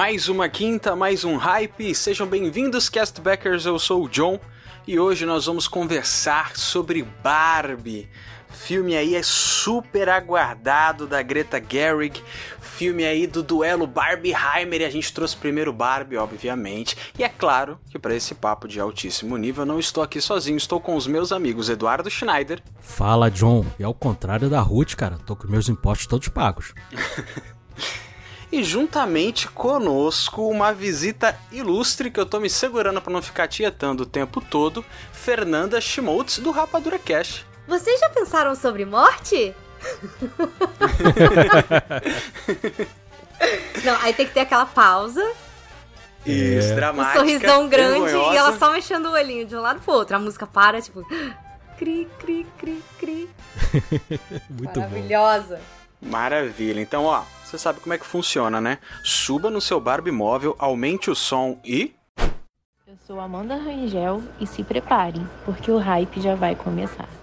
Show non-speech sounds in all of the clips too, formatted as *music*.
Mais uma quinta, mais um hype. Sejam bem-vindos, castbackers. Eu sou o John e hoje nós vamos conversar sobre Barbie. Filme aí é super aguardado da Greta Gerwig. Filme aí do duelo Barbie-Heimer e a gente trouxe primeiro Barbie, obviamente. E é claro que para esse papo de altíssimo nível eu não estou aqui sozinho, estou com os meus amigos Eduardo Schneider. Fala, John. E ao contrário da Ruth, cara, tô com meus impostos todos pagos. *laughs* E juntamente conosco, uma visita ilustre que eu tô me segurando para não ficar tietando o tempo todo, Fernanda Schmoltz, do Rapadura Cash. Vocês já pensaram sobre morte? *laughs* não, aí tem que ter aquela pausa. Isso, É. Um dramática. sorrisão grande vergonhosa. e ela só mexendo o olhinho de um lado pro outro. A música para, tipo. *gasps* Cri, cri, cri, cri. *laughs* Muito bom. Maravilha. Então, ó, você sabe como é que funciona, né? Suba no seu Barbie móvel, aumente o som e. Eu sou Amanda Rangel e se preparem, porque o hype já vai começar.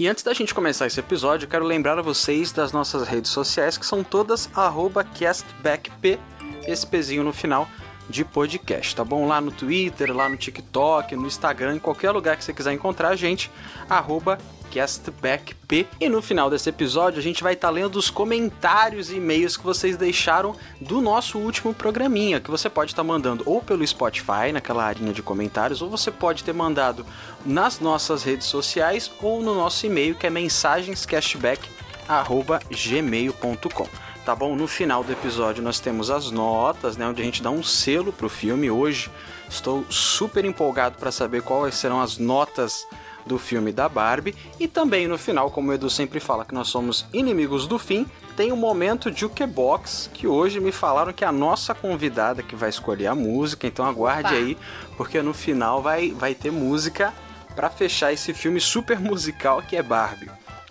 E antes da gente começar esse episódio, quero lembrar a vocês das nossas redes sociais, que são todas castbackp, esse pezinho no final de podcast, tá bom? Lá no Twitter, lá no TikTok, no Instagram, em qualquer lugar que você quiser encontrar a gente, arroba castbackp. E no final desse episódio, a gente vai estar lendo os comentários e e-mails que vocês deixaram do nosso último programinha, que você pode estar mandando ou pelo Spotify, naquela arinha de comentários, ou você pode ter mandado nas nossas redes sociais ou no nosso e-mail, que é mensagenscashback@gmail.com. Tá bom? No final do episódio nós temos as notas, né, onde a gente dá um selo pro filme hoje. Estou super empolgado para saber quais serão as notas do filme da Barbie. E também no final, como o Edu sempre fala que nós somos inimigos do fim, tem o momento Jukebox, que hoje me falaram que é a nossa convidada que vai escolher a música, então aguarde Opa. aí, porque no final vai, vai ter música para fechar esse filme super musical que é Barbie.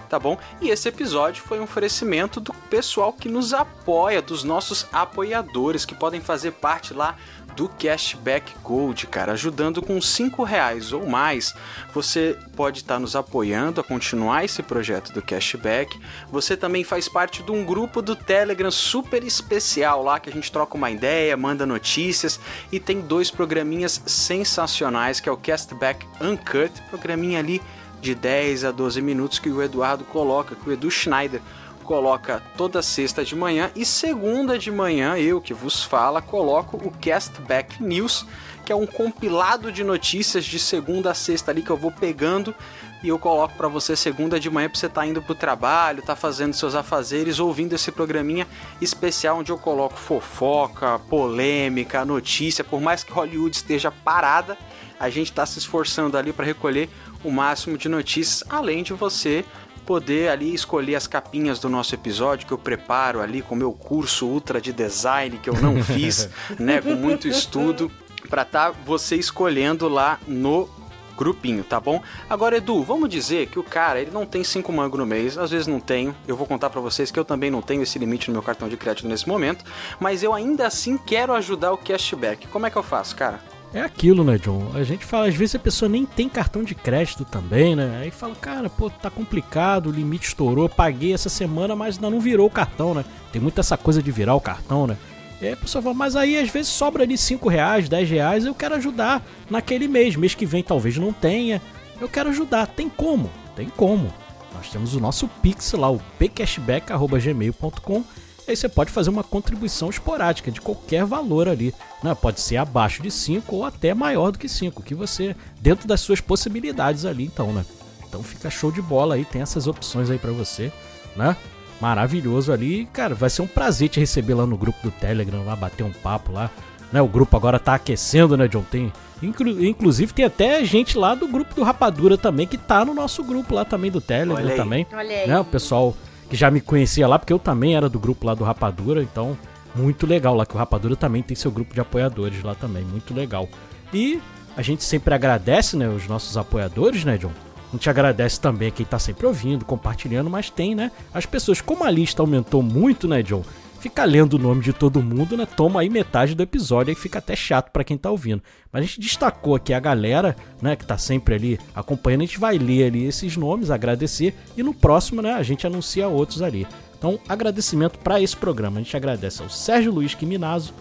Tá bom? E esse episódio foi um oferecimento do pessoal que nos apoia, dos nossos apoiadores, que podem fazer parte lá do Cashback Gold, cara, ajudando com 5 reais ou mais. Você pode estar nos apoiando a continuar esse projeto do Cashback. Você também faz parte de um grupo do Telegram super especial lá que a gente troca uma ideia, manda notícias e tem dois programinhas sensacionais que é o Castback Uncut, programinha ali de 10 a 12 minutos que o Eduardo coloca, que o Edu Schneider coloca toda sexta de manhã e segunda de manhã eu que vos fala coloco o Castback News, que é um compilado de notícias de segunda a sexta ali que eu vou pegando e eu coloco para você segunda de manhã para você estar tá indo pro trabalho, tá fazendo seus afazeres, ouvindo esse programinha especial onde eu coloco fofoca, polêmica, notícia, por mais que Hollywood esteja parada, a gente está se esforçando ali para recolher o máximo de notícias, além de você poder ali escolher as capinhas do nosso episódio que eu preparo ali com o meu curso ultra de design que eu não *laughs* fiz, né, com muito estudo, para tá você escolhendo lá no grupinho, tá bom? Agora, Edu, vamos dizer que o cara, ele não tem 5 mangos no mês, às vezes não tenho. Eu vou contar para vocês que eu também não tenho esse limite no meu cartão de crédito nesse momento, mas eu ainda assim quero ajudar o cashback. Como é que eu faço, cara? É aquilo, né, John? A gente fala, às vezes a pessoa nem tem cartão de crédito também, né? Aí fala, cara, pô, tá complicado, o limite estourou, paguei essa semana, mas ainda não virou o cartão, né? Tem muito essa coisa de virar o cartão, né? E aí a pessoa fala, mas aí às vezes sobra ali 5 reais, 10 reais, eu quero ajudar naquele mês. Mês que vem talvez não tenha. Eu quero ajudar. Tem como? Tem como. Nós temos o nosso Pix lá, o pcashback.gmail.com. Aí você pode fazer uma contribuição esporádica de qualquer valor ali. Né? Pode ser abaixo de 5 ou até maior do que 5, que você, dentro das suas possibilidades ali, então, né? Então fica show de bola aí, tem essas opções aí para você, né? Maravilhoso ali, cara, vai ser um prazer te receber lá no grupo do Telegram, lá bater um papo lá, né? O grupo agora tá aquecendo, né, John? Tem, inclu, inclusive tem até gente lá do grupo do Rapadura também que tá no nosso grupo lá também do Telegram Olha aí. também, Olha aí. né? O pessoal que já me conhecia lá, porque eu também era do grupo lá do Rapadura, então muito legal lá que o Rapadura também tem seu grupo de apoiadores lá também, muito legal. E a gente sempre agradece, né, os nossos apoiadores, né, John? A gente agradece também a quem tá sempre ouvindo, compartilhando, mas tem, né? As pessoas, como a lista aumentou muito, né, John? Fica lendo o nome de todo mundo, né? Toma aí metade do episódio, aí fica até chato pra quem tá ouvindo. Mas a gente destacou aqui a galera, né, que tá sempre ali acompanhando. A gente vai ler ali esses nomes, agradecer, e no próximo, né, a gente anuncia outros ali. Então, agradecimento para esse programa. A gente agradece ao Sérgio Luiz Quiminazo,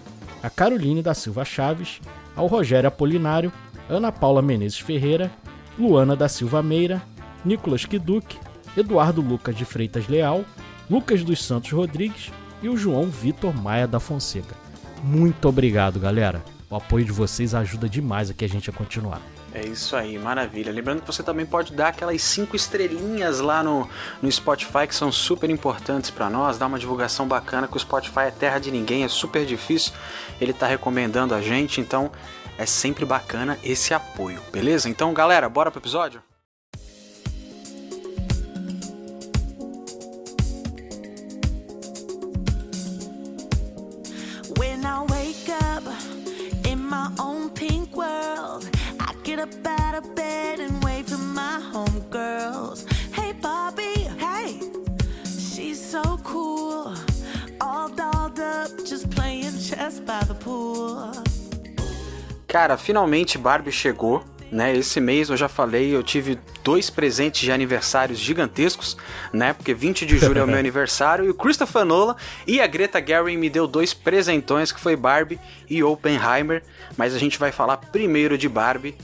a Caroline da Silva Chaves, ao Rogério Apolinário, Ana Paula Menezes Ferreira, Luana da Silva Meira, Nicolas Kiduque, Eduardo Lucas de Freitas Leal, Lucas dos Santos Rodrigues e o João Vitor Maia da Fonseca. Muito obrigado, galera. O apoio de vocês ajuda demais aqui a gente a continuar. É isso aí, maravilha. Lembrando que você também pode dar aquelas cinco estrelinhas lá no, no Spotify que são super importantes para nós, dar uma divulgação bacana que o Spotify é terra de ninguém, é super difícil. Ele tá recomendando a gente, então é sempre bacana esse apoio, beleza? Então, galera, bora pro episódio? World, I get up out of bed and wave to my homegirls. Hey, Bobby, hey, she's so cool. All dolled up, just playing chess by the pool. Cara, finalmente Barbie chegou, né? Esse mês eu já falei, eu tive dois presentes de aniversários gigantescos, né? Porque 20 de julho é o meu *laughs* aniversário e o Christopher Nolan e a Greta Gerwig me deu dois presentões que foi Barbie e Oppenheimer, mas a gente vai falar primeiro de Barbie.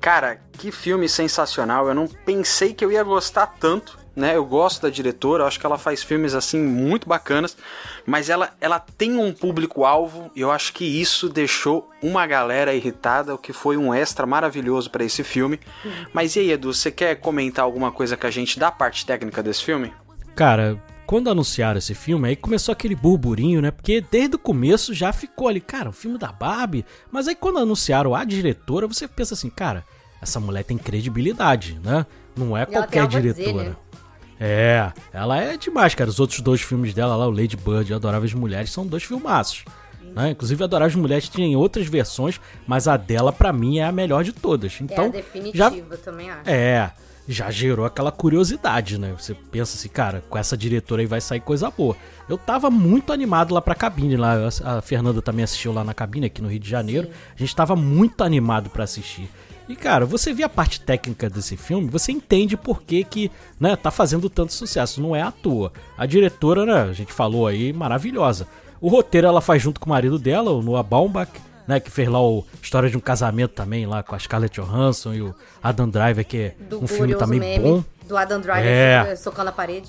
Cara, que filme sensacional. Eu não pensei que eu ia gostar tanto, né? Eu gosto da diretora, acho que ela faz filmes assim muito bacanas, mas ela, ela tem um público-alvo e eu acho que isso deixou uma galera irritada, o que foi um extra maravilhoso para esse filme. Mas e aí, Edu, você quer comentar alguma coisa com a gente da parte técnica desse filme? Cara, quando anunciaram esse filme, aí começou aquele burburinho, né? Porque desde o começo já ficou ali, cara, o filme da Barbie. Mas aí quando anunciaram a diretora, você pensa assim, cara, essa mulher tem credibilidade, né? Não é E qualquer algo a dizer, diretora. né? É, ela é demais, cara. Os outros dois filmes dela lá, o Lady Bird e Adoráveis Mulheres, são dois filmaços. Né? Inclusive, Adoráveis Mulheres tinha em outras versões, mas a dela, pra mim, é a melhor de todas. É Então, a definitiva, também acho. é, já gerou aquela curiosidade, né? Você pensa assim, cara, com essa diretora aí vai sair coisa boa. Eu tava muito animado lá pra cabine, lá a Fernanda também assistiu lá na cabine aqui no Rio de Janeiro. A gente tava muito animado pra assistir. E cara, você vê a parte técnica desse filme, você entende por que que, né, tá fazendo tanto sucesso, não é à toa. A diretora, né, a gente falou aí, maravilhosa. O roteiro ela faz junto com o marido dela, o Noah Baumbach, né, que fez lá o História de um Casamento também, lá com a Scarlett Johansson e o Adam Driver, que é Do um filme também meme bom. do Adam Driver É. socando a parede.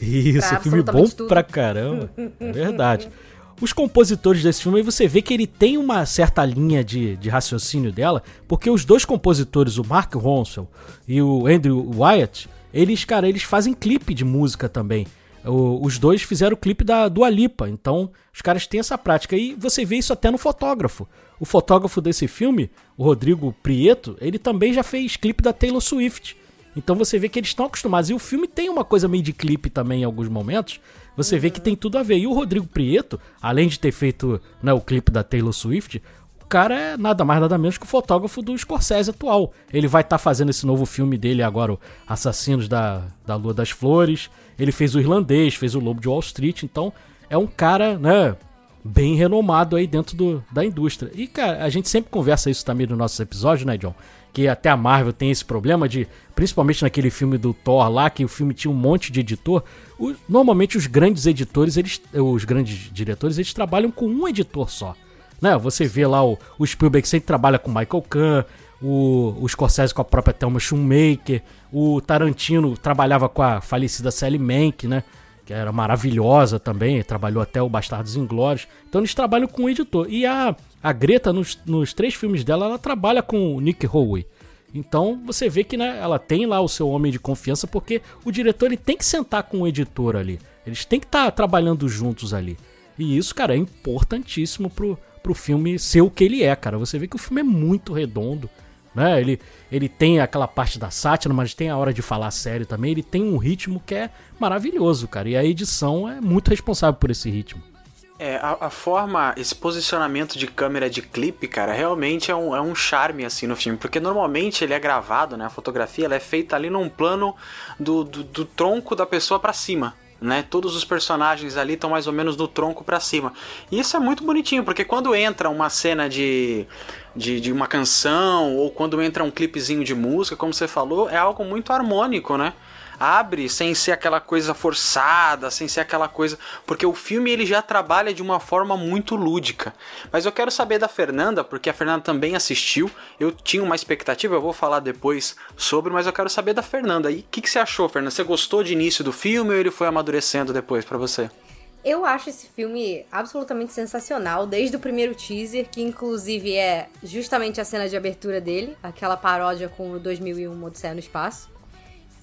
Isso, filme bom tudo. pra caramba. É verdade. *laughs* Os compositores desse filme, aí você vê que ele tem uma certa linha de, de raciocínio dela, porque os dois compositores, o Mark Ronson e o Andrew Wyatt, eles, cara, eles fazem clipe de música também. O- os dois fizeram o clipe da Dua Lipa, então os caras têm essa prática. E você vê isso até no fotógrafo. O fotógrafo desse filme, o Rodrigo Prieto, ele também já fez clipe da Taylor Swift. Então você vê que eles estão acostumados. E o filme tem uma coisa meio de clipe também em alguns momentos. Você vê que tem tudo a ver. E o Rodrigo Prieto, além de ter feito né, o clipe da Taylor Swift, o cara é nada mais nada menos que o fotógrafo do Scorsese atual. Ele vai estar fazendo esse novo filme dele agora, o Assassinos da, da Lua das Flores. Ele fez o Irlandês, fez o Lobo de Wall Street. Então é um cara, né, bem renomado aí dentro do, da indústria. E, cara, a gente sempre conversa isso também nos nossos episódios, né, John? Que até a Marvel tem esse problema de, principalmente naquele filme do Thor lá, que o filme tinha um monte de editor. normalmente os grandes editores, eles, os grandes diretores, eles trabalham com um editor só. Né? Você vê lá o, o Spielberg sempre trabalha com Michael Kahn, o, o Scorsese com a própria Thelma Schumacher, o Tarantino trabalhava com a falecida Sally Mank, né? Que era maravilhosa também, trabalhou até o Bastardos Inglórios. Então eles trabalham com o editor. E a, a Greta, nos, nos três filmes dela, ela trabalha com o Nick Howe. Então você vê que né, ela tem lá o seu homem de confiança, porque o diretor ele tem que sentar com o editor ali. Eles têm que estar trabalhando juntos ali. E isso, cara, é importantíssimo pro, pro filme ser o que ele é, cara. Você vê que o filme é muito redondo. Né? Ele, ele tem aquela parte da sátira, mas tem a hora de falar sério também. Ele tem um ritmo que é maravilhoso, cara. E a edição é muito responsável por esse ritmo. É, a, a forma, esse posicionamento de câmera de clipe, cara, realmente é um, é um charme, assim, no filme. Porque normalmente ele é gravado, né? A fotografia ela é feita ali num plano do, do, do tronco da pessoa pra cima. Né? Todos os personagens ali estão mais ou menos do tronco pra cima. E isso é muito bonitinho, porque quando entra uma cena de, de, de uma canção, ou quando entra um clipezinho de música, como você falou, é algo muito harmônico, né? Abre sem ser aquela coisa forçada, sem ser aquela coisa, porque o filme ele já trabalha de uma forma muito lúdica. Mas eu quero saber da Fernanda, porque a Fernanda também assistiu. Eu tinha uma expectativa, eu vou falar depois sobre, mas eu quero saber da Fernanda. E o que, que você achou, Fernanda? Você gostou de início do filme ou ele foi amadurecendo depois pra você? Eu acho esse filme absolutamente sensacional, desde o primeiro teaser, que inclusive é justamente a cena de abertura dele, aquela paródia com o 2001 Odisseia no Espaço.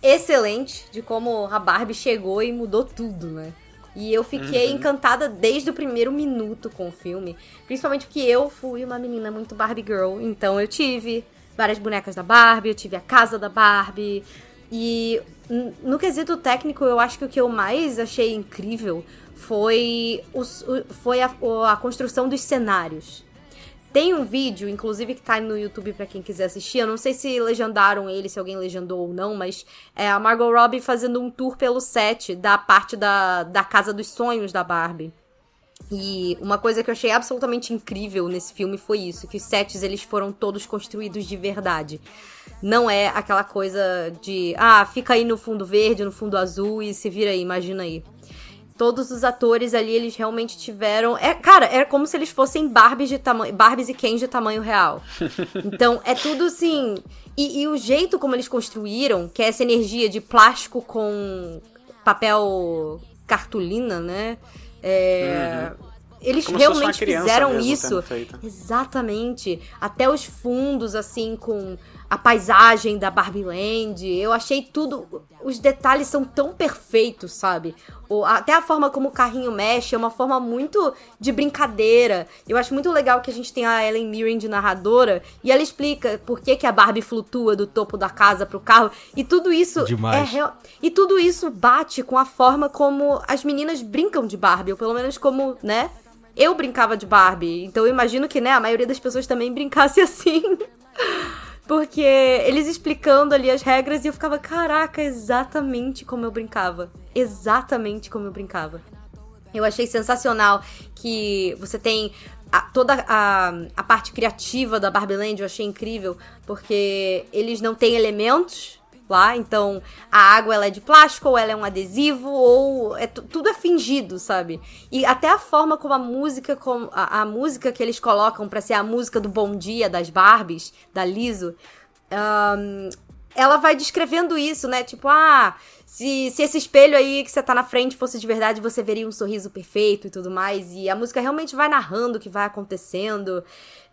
Excelente de como a Barbie chegou e mudou tudo, né? E eu fiquei encantada desde o primeiro minuto com o filme, principalmente porque eu fui uma menina muito Barbie Girl, então eu tive várias bonecas da Barbie, eu tive a casa da Barbie, e no quesito técnico, eu acho que o que eu mais achei incrível foi, os- o, foi a, a construção dos cenários. Tem um vídeo, inclusive, que tá no YouTube pra quem quiser assistir. Eu não sei se legendaram ele, se alguém legendou ou não, mas é a Margot Robbie fazendo um tour pelo set da parte da, da Casa dos Sonhos da Barbie. E uma coisa que eu achei absolutamente incrível nesse filme foi isso, que os sets eles foram todos construídos de verdade. Não é aquela coisa de, ah, fica aí no fundo verde, no fundo azul e se vira aí, imagina aí. Todos os atores ali, eles realmente tiveram. É, cara, é como se eles fossem Barbies de tamanho. Barbies e Ken de tamanho real. *laughs* Então, é tudo assim. E, e o jeito como eles construíram, que é essa energia de plástico com papel cartolina, né? É, Eles Como realmente fizeram isso. Exatamente. Até os fundos, assim, com a paisagem da Barbie Land. Eu achei tudo. Os detalhes são tão perfeitos, sabe? O- até a forma como o carrinho mexe é uma forma muito de brincadeira. Eu acho muito legal que a gente tem a Ellen Mirren de narradora e ela explica por que, que a Barbie flutua do topo da casa pro carro. E tudo isso Demais. é real. E tudo isso bate com a forma como as meninas brincam de Barbie, ou pelo menos como, né? Eu brincava de Barbie, então eu imagino que, né, a maioria das pessoas também brincasse *laughs* assim. Porque eles explicando ali as regras e eu ficava, caraca, exatamente como eu brincava. Exatamente como eu brincava. Eu achei sensacional que você tem a- toda a, a parte criativa da Barbie Land, eu achei incrível, porque eles não têm elementos lá, então a água ela é de plástico, ou ela é um adesivo, ou é tu- tudo é fingido, sabe? E até a forma como a música, com, a, a música que eles colocam pra ser a música do Bom Dia das Barbies, da Liso, ahn, ela vai descrevendo isso, né? Tipo, ah, se, se esse espelho aí que você tá na frente fosse de verdade, você veria um sorriso perfeito e tudo mais. E a música realmente vai narrando o que vai acontecendo.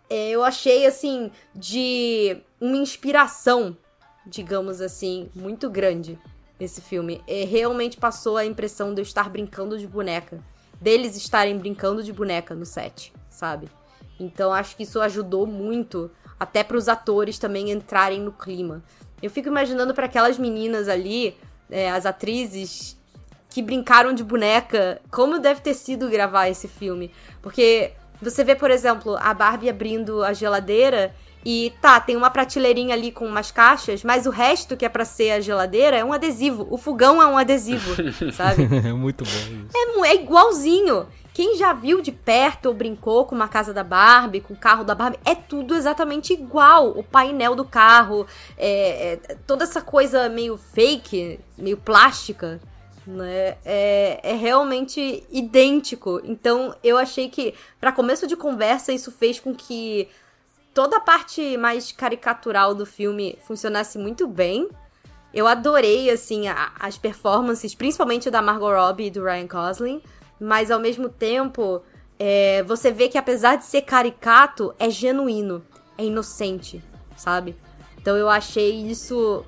É, eu achei, assim, de uma inspiração, digamos assim, muito grande esse filme. É, realmente passou a impressão de eu estar brincando de boneca. Deles estarem brincando de boneca no set, sabe? Então acho que isso ajudou muito, até para os atores também entrarem no clima. Eu fico imaginando para aquelas meninas ali, é, as atrizes que brincaram de boneca, como deve ter sido gravar esse filme. Porque você vê, por exemplo, a Barbie abrindo a geladeira e tá, tem uma prateleirinha ali com umas caixas, mas o resto que é pra ser a geladeira é um adesivo. O fogão é um adesivo, *laughs* sabe? É muito bom isso. É, é igualzinho. quem já viu de perto ou brincou com uma casa da Barbie, com o carro da Barbie, é tudo exatamente igual. O painel do carro, é, é, toda essa coisa meio fake, meio plástica, né? É, é realmente idêntico. Então eu achei que, para começo de conversa, isso fez com que toda a parte mais caricatural do filme funcionasse muito bem. Eu adorei, assim, a- as performances, principalmente da Margot Robbie e do Ryan Gosling. Mas, ao mesmo tempo, é, você vê que apesar de ser caricato, é genuíno. É inocente, sabe? Então eu achei isso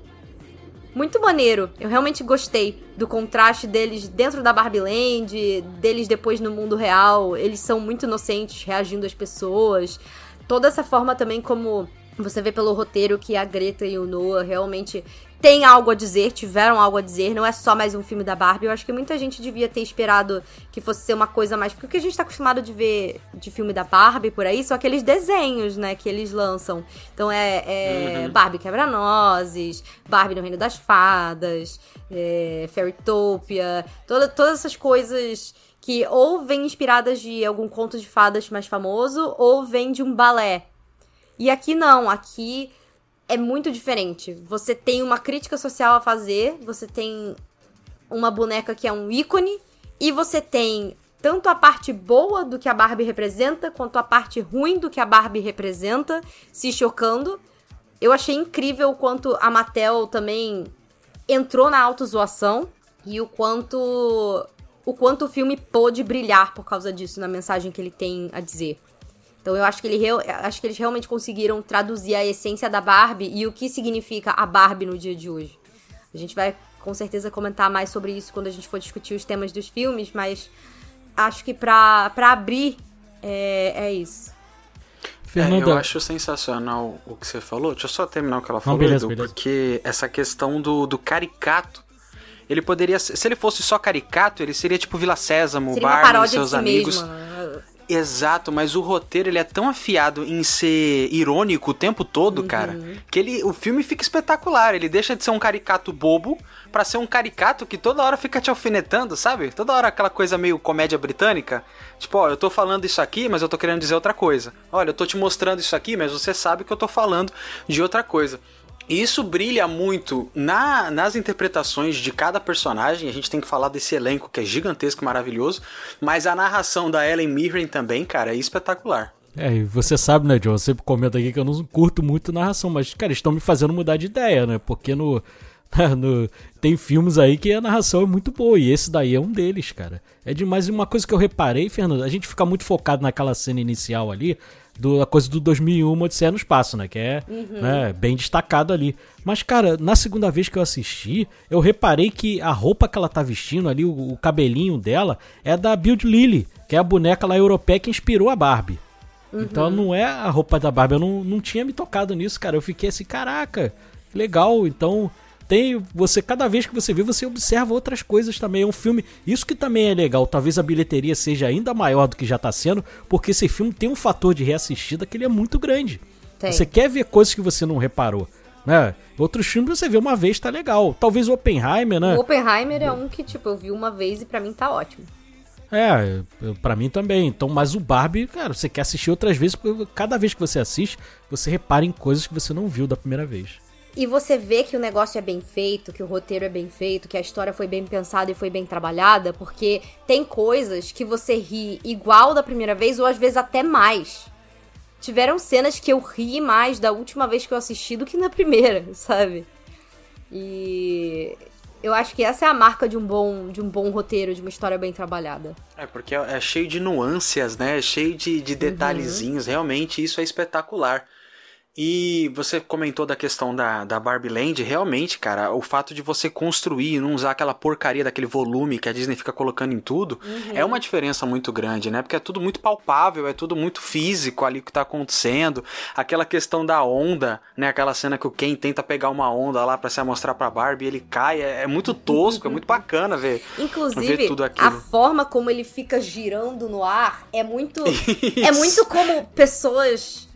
muito maneiro. Eu realmente gostei do contraste deles dentro da Barbie Land, deles depois no mundo real. Eles são muito inocentes, reagindo às pessoas. Toda essa forma também como você vê pelo roteiro que a Greta e o Noah realmente têm algo a dizer, tiveram algo a dizer, não é só mais um filme da Barbie. Eu acho que muita gente devia ter esperado que fosse ser uma coisa mais. Porque o que a gente tá acostumado de ver de filme da Barbie por aí são aqueles desenhos, né, que eles lançam. Então é, é Barbie Quebra-Nozes, Barbie no Reino das Fadas, é, Fairytopia, toda, todas essas coisas que ou vêm inspiradas de algum conto de fadas mais famoso ou vêm de um balé. E aqui não, aqui é muito diferente. Você tem uma crítica social a fazer, você tem uma boneca que é um ícone, e você tem tanto a parte boa do que a Barbie representa, quanto a parte ruim do que a Barbie representa, se chocando. Eu achei incrível o quanto a Mattel também entrou na autozoação e o quanto o quanto o filme pôde brilhar por causa disso na mensagem que ele tem a dizer. Então eu acho que, ele, acho que eles realmente conseguiram traduzir a essência da Barbie e o que significa a Barbie no dia de hoje. A gente vai com certeza comentar mais sobre isso quando a gente for discutir os temas dos filmes, mas acho que pra, pra abrir é, é isso. É, Fernanda, eu acho sensacional o que você falou. Deixa eu só terminar o que ela falou, beleza, Edu, beleza. porque essa questão do, do caricato. Ele poderia. Se ele fosse só caricato, ele seria tipo Vila Sésamo, Seria Barbie e seus si amigos. mesma. né? Exato, mas o roteiro ele é tão afiado em ser irônico o tempo todo, cara, que ele, o filme fica espetacular. Ele deixa de ser um caricato bobo pra ser um caricato que toda hora fica te alfinetando, sabe? Toda hora aquela coisa meio comédia britânica. Tipo, ó, eu tô falando isso aqui, mas eu tô querendo dizer outra coisa. Olha, eu tô te mostrando isso aqui, mas você sabe que eu tô falando de outra coisa. E isso brilha muito na- nas interpretações de cada personagem. A gente tem que falar desse elenco que é gigantesco e maravilhoso. Mas a narração da Ellen Mirren também, cara, é espetacular. É, e você sabe, né, John? Eu sempre aqui que eu não curto muito narração, mas, cara, estão me fazendo mudar de ideia, né? Porque no, *laughs* no- Tem filmes aí que a narração é muito boa, e esse daí é um deles, cara. É demais. E uma coisa que eu reparei, Fernando, a gente fica muito focado naquela cena inicial ali, do, a coisa do 2001 Odisseia no Espaço, né? Que é né, bem destacado ali. Mas, cara, na segunda vez que eu assisti, eu reparei que a roupa que ela tá vestindo ali, o, o cabelinho dela, é da Build Lily, que é a boneca lá europeia que inspirou a Barbie. Então não é a roupa da Barbie. Eu não, não tinha me tocado nisso, cara. Eu fiquei assim, caraca, legal. Então tem você cada vez que você vê você observa outras coisas também é um filme isso que também é legal talvez a bilheteria seja ainda maior do que já tá sendo porque esse filme tem um fator de reassistida que ele é muito grande Tem. você quer ver coisas que você não reparou né outros filmes você vê uma vez tá legal talvez o Oppenheimer né O Oppenheimer é um que, tipo, eu vi uma vez e pra mim tá ótimo. É, pra mim também. Então, mas o Barbie, cara, você quer assistir outras vezes, porque cada vez que você assiste, você repara em coisas que você não viu da primeira vez. E você vê que o negócio é bem feito, que o roteiro é bem feito, que a história foi bem pensada e foi bem trabalhada, porque tem coisas que você ri igual da primeira vez ou às vezes até mais. Tiveram cenas que eu ri mais da última vez que eu assisti do que na primeira, *laughs* sabe? E eu acho que essa é a marca de um bom, de um bom roteiro, de uma história bem trabalhada. É, porque é é cheio de nuances, né? É cheio de, de detalhezinhos. Realmente, isso é espetacular. E você comentou da questão da, da Barbie Land, realmente, cara, o fato de você construir e não usar aquela porcaria daquele volume que a Disney fica colocando em tudo, é uma diferença muito grande, né? Porque é tudo muito palpável, é tudo muito físico ali o que tá acontecendo. Aquela questão da onda, né? Aquela cena que o Ken tenta pegar uma onda lá pra se amostrar pra Barbie e ele cai, é, é muito tosco, é muito bacana ver. Inclusive, ver tudo aquilo. a forma como ele fica girando no ar é muito. *laughs* é muito como pessoas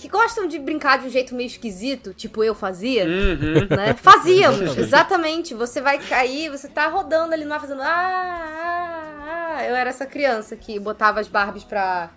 que gostam de brincar de um jeito meio esquisito, tipo eu fazia, Uhum. né? Fazíamos, exatamente. Você vai cair, você tá rodando ali no ar fazendo. Ah, ah, ah. eu era essa criança que botava as Barbies pra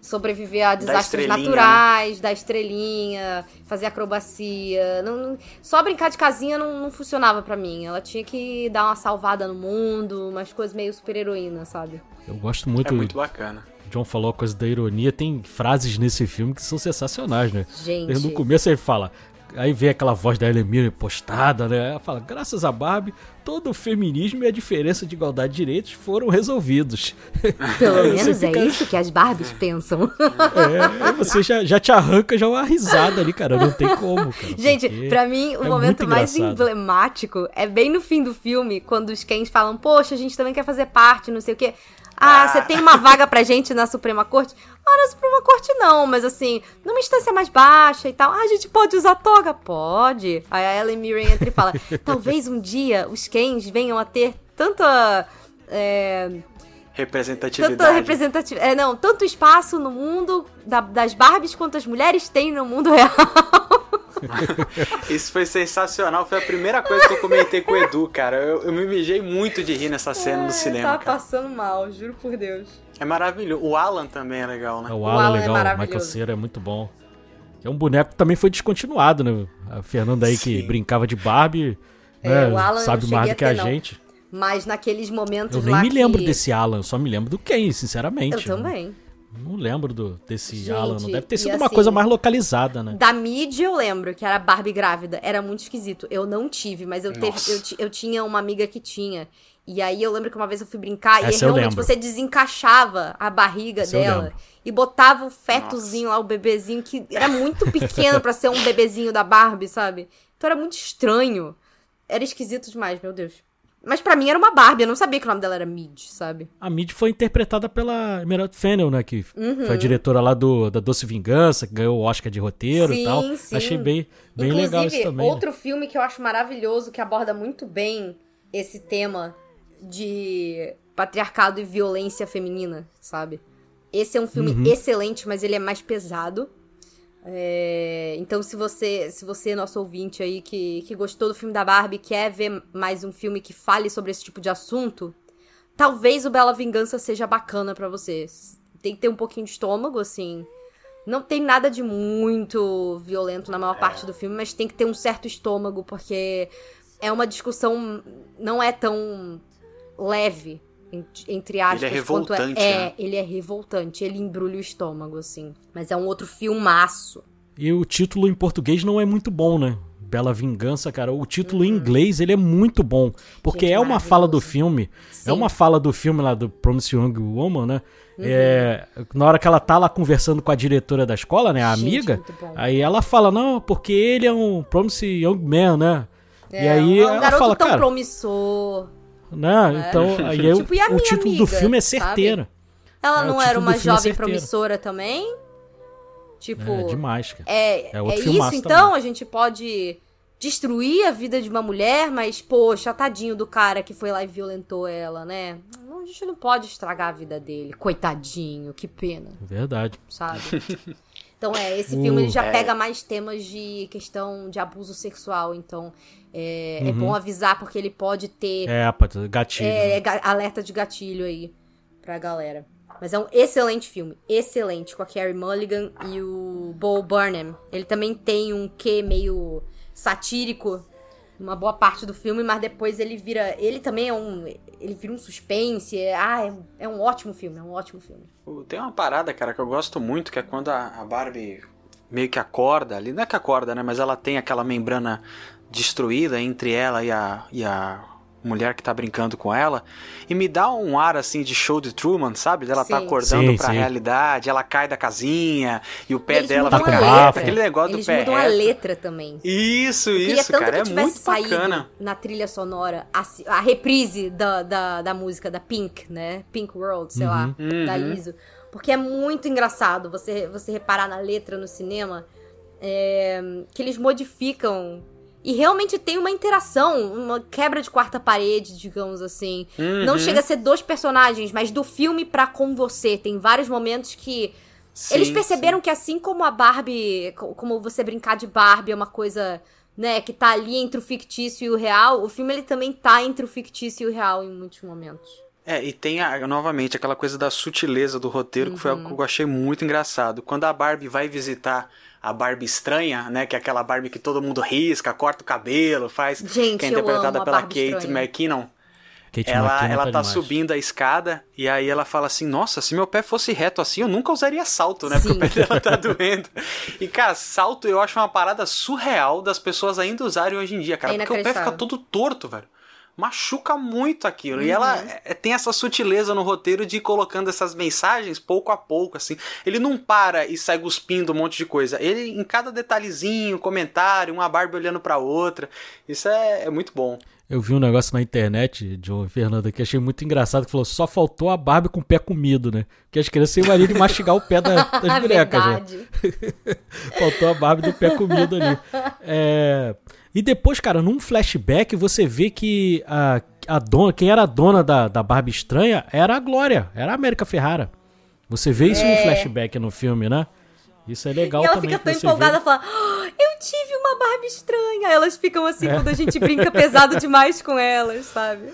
sobreviver a desastres estrelinha, naturais, dar estrelinha, fazer acrobacia. Não, não- só brincar de casinha não, não funcionava pra mim. Ela tinha que dar uma salvada no mundo, umas coisas meio super-heroína, sabe? Eu gosto muito, É muito bacana. John falou a coisa da ironia, tem frases nesse filme que são sensacionais, né? Gente. No começo ele fala, aí vem aquela voz da Ellen Mirren postada, né? Ela fala, graças a Barbie, todo o feminismo e a diferença de igualdade de direitos foram resolvidos. *laughs* Pelo menos é fica- isso que as Barbies pensam. É, você já, já te arranca já uma risada ali, cara, não tem como, cara. Gente, pra mim, o é momento mais emblemático é bem no fim do filme, quando os Kens falam, poxa, a gente também quer fazer parte, não sei o quê. Ah, você tem uma vaga pra gente na Suprema Corte? Ah, na Suprema Corte não, mas assim, numa instância mais baixa e tal. Ah, a gente pode usar toga? Pode. Aí a Ellen Mirren entra e fala, *laughs* talvez um dia os Kens venham a ter tanta... é, Representatividade. tanta representatividade. É, não, tanto espaço no mundo da- das Barbies quanto as mulheres têm no mundo real. *laughs* Isso foi sensacional. Foi a primeira coisa que eu comentei com o Edu, cara. Eu, eu me mijei muito de rir nessa cena no cinema, Tá cara. passando mal, juro por Deus. É maravilhoso. O Alan também é legal, né? É, o O Alan Alan é é legal, o Michael. Cera é muito bom. É um boneco que também foi descontinuado, né? A Fernanda aí que Sim. brincava de Barbie, É, né, o Alan sabe mais do que a a ter, não. gente. Mas naqueles momentos Eu nem lá me lembro que... desse Alan, eu só me lembro do Ken, sinceramente. Eu também. Não lembro do, desse Gente, Alan, deve ter sido uma assim, coisa mais localizada, né? Da mídia eu lembro que era Barbie grávida. Era muito esquisito. Eu não tive, mas eu, teve, Nossa. eu, eu tinha uma amiga que tinha. E aí eu lembro que uma vez eu fui brincar Essa e realmente você desencaixava a barriga Essa dela e botava o fetozinho lá, o bebezinho, que era muito pequeno pra ser um bebezinho da Barbie, sabe? Então era muito estranho. Era esquisito demais, meu Deus. Mas pra mim era uma Barbie, eu não sabia que o nome dela era Mid, sabe? A Mid foi interpretada pela Emerald Fennel, né? Que Uhum. foi a diretora lá do, da Doce Vingança, que ganhou o Oscar de roteiro Sim, e tal. sim. Achei bem, bem Inclusive, legal isso também. né? outro filme que eu acho maravilhoso, que aborda muito bem esse tema de patriarcado e violência feminina, sabe? Esse é um filme Uhum. excelente, mas ele é mais pesado. É, Então, se você, se você, nosso ouvinte aí, que, que gostou do filme da Barbie, quer ver mais um filme que fale sobre esse tipo de assunto, talvez o Bela Vingança seja bacana pra você. Tem que ter um pouquinho de estômago, assim. Não tem nada de muito violento na maior parte do filme, mas tem que ter um certo estômago, porque é uma discussão não é tão leve, entre aspas. Ele é quanto revoltante, é, né? ele é revoltante, ele embrulha o estômago, assim. Mas é um outro filmaço. E o título em português não é muito bom, né? Bela Vingança, cara. O título em inglês, ele é muito bom. Porque Uhum. Gente, é uma fala do filme. Sim. É uma fala do filme lá do Promise Young Woman, né? Uhum. É, na hora que ela tá lá conversando com a diretora da escola, né? A Gente, amiga. Aí ela fala, não, porque ele é um Promise Young Man, né? e É, aí é um ela garoto fala, tão cara, promissor. Né? Então, *laughs* aí é o- Tipo, e a o título do amiga, filme é sabe? certeiro. Ela É, o não título era do uma filme é jovem certeiro. promissora também? Tipo, É demais, cara. É, É é, isso então? também. A gente pode destruir a vida de uma mulher, mas, poxa, tadinho do cara que foi lá e violentou ela, né? Não, A gente não pode estragar a vida dele. Coitadinho, que pena, Verdade. sabe? *laughs* Então, é, esse Uh. filme ele já É. pega mais temas de questão de abuso sexual. Então, é, é Uhum. bom avisar porque ele pode ter É, gatilho. é, é ga- alerta de gatilho aí pra galera. Mas é um excelente filme. Excelente. Com a Carrie Mulligan e o Bo Burnham. Ele também tem um quê meio satírico uma boa parte do filme, mas depois ele vira. Ele também é um. Ele vira um suspense. é- ah, é, é um ótimo filme. É um ótimo filme. Tem uma parada, cara, que eu gosto muito, que é quando a, a Barbie meio que acorda ali. Não é que acorda, né? Mas ela tem aquela membrana destruída entre ela e a, e a mulher que tá brincando com ela. E me dá um ar, assim, de show de Truman, sabe? Ela tá Sim. acordando Sim, pra sim. realidade, ela cai da casinha e o pé Eles dela Tá fica reto. Aquele negócio Eles do pé mudam a reto. letra também. Isso, Eu isso, tanto cara. que É tivesse muito saído bacana. na trilha sonora a, a reprise da, da, da música da Pink, né? Pink World, sei lá, Uhum. da Liso. Porque é muito engraçado você, você reparar na letra no cinema é, que eles modificam e realmente tem uma interação, uma quebra de quarta parede, digamos assim. Não Uhum. chega a ser dois personagens, mas do filme pra com você. Tem vários momentos que eles Sim, perceberam que assim como a Barbie, co- como você brincar de Barbie é uma coisa, né, que tá ali entre o fictício e o real, o filme ele também tá entre o fictício e o real em muitos momentos. É, e tem a- novamente aquela coisa da sutileza do roteiro, que foi algo que eu achei muito engraçado. Quando a Barbie vai visitar a Barbie estranha, né? Que é aquela Barbie que todo mundo risca, corta o cabelo, faz. Gente, que é interpretada pela Kate estranha. McKinnon. Kate Ela, McKinnon ela tá demais. subindo a escada e aí ela fala assim: Nossa, se meu pé fosse reto assim, eu nunca usaria salto, né? Porque Sim. o pé dela tá *laughs* doendo. E, cara, salto eu acho uma parada surreal das pessoas ainda usarem hoje em dia, cara. É porque o pé fica todo torto, velho. Machuca muito aquilo. E ela Uhum. é, tem essa sutileza no roteiro de ir colocando essas mensagens pouco a pouco, assim. Ele não para e sai cuspindo um monte de coisa. Ele, em cada detalhezinho, comentário, uma Barbie olhando pra outra. Isso é, é muito bom. Eu vi um negócio na internet, John e Fernanda, que achei muito engraçado, que falou, só faltou a Barbie com o pé comido, né? Porque as crianças têm mania de mastigar o pé da- *laughs* das bonecas, né? Verdade. *laughs* Faltou a Barbie do pé comido ali. É, E depois, cara, num flashback, você vê que a, a dona, quem era a dona da, da Barbie estranha era a Glória, era a América Ferrara. Você vê isso no É. flashback no filme, né? Isso é legal e ela também. fica tão empolgada, vê. fala, "Ah, eu tive uma Barbie estranha. Elas ficam assim É. quando a gente brinca pesado demais com elas, sabe?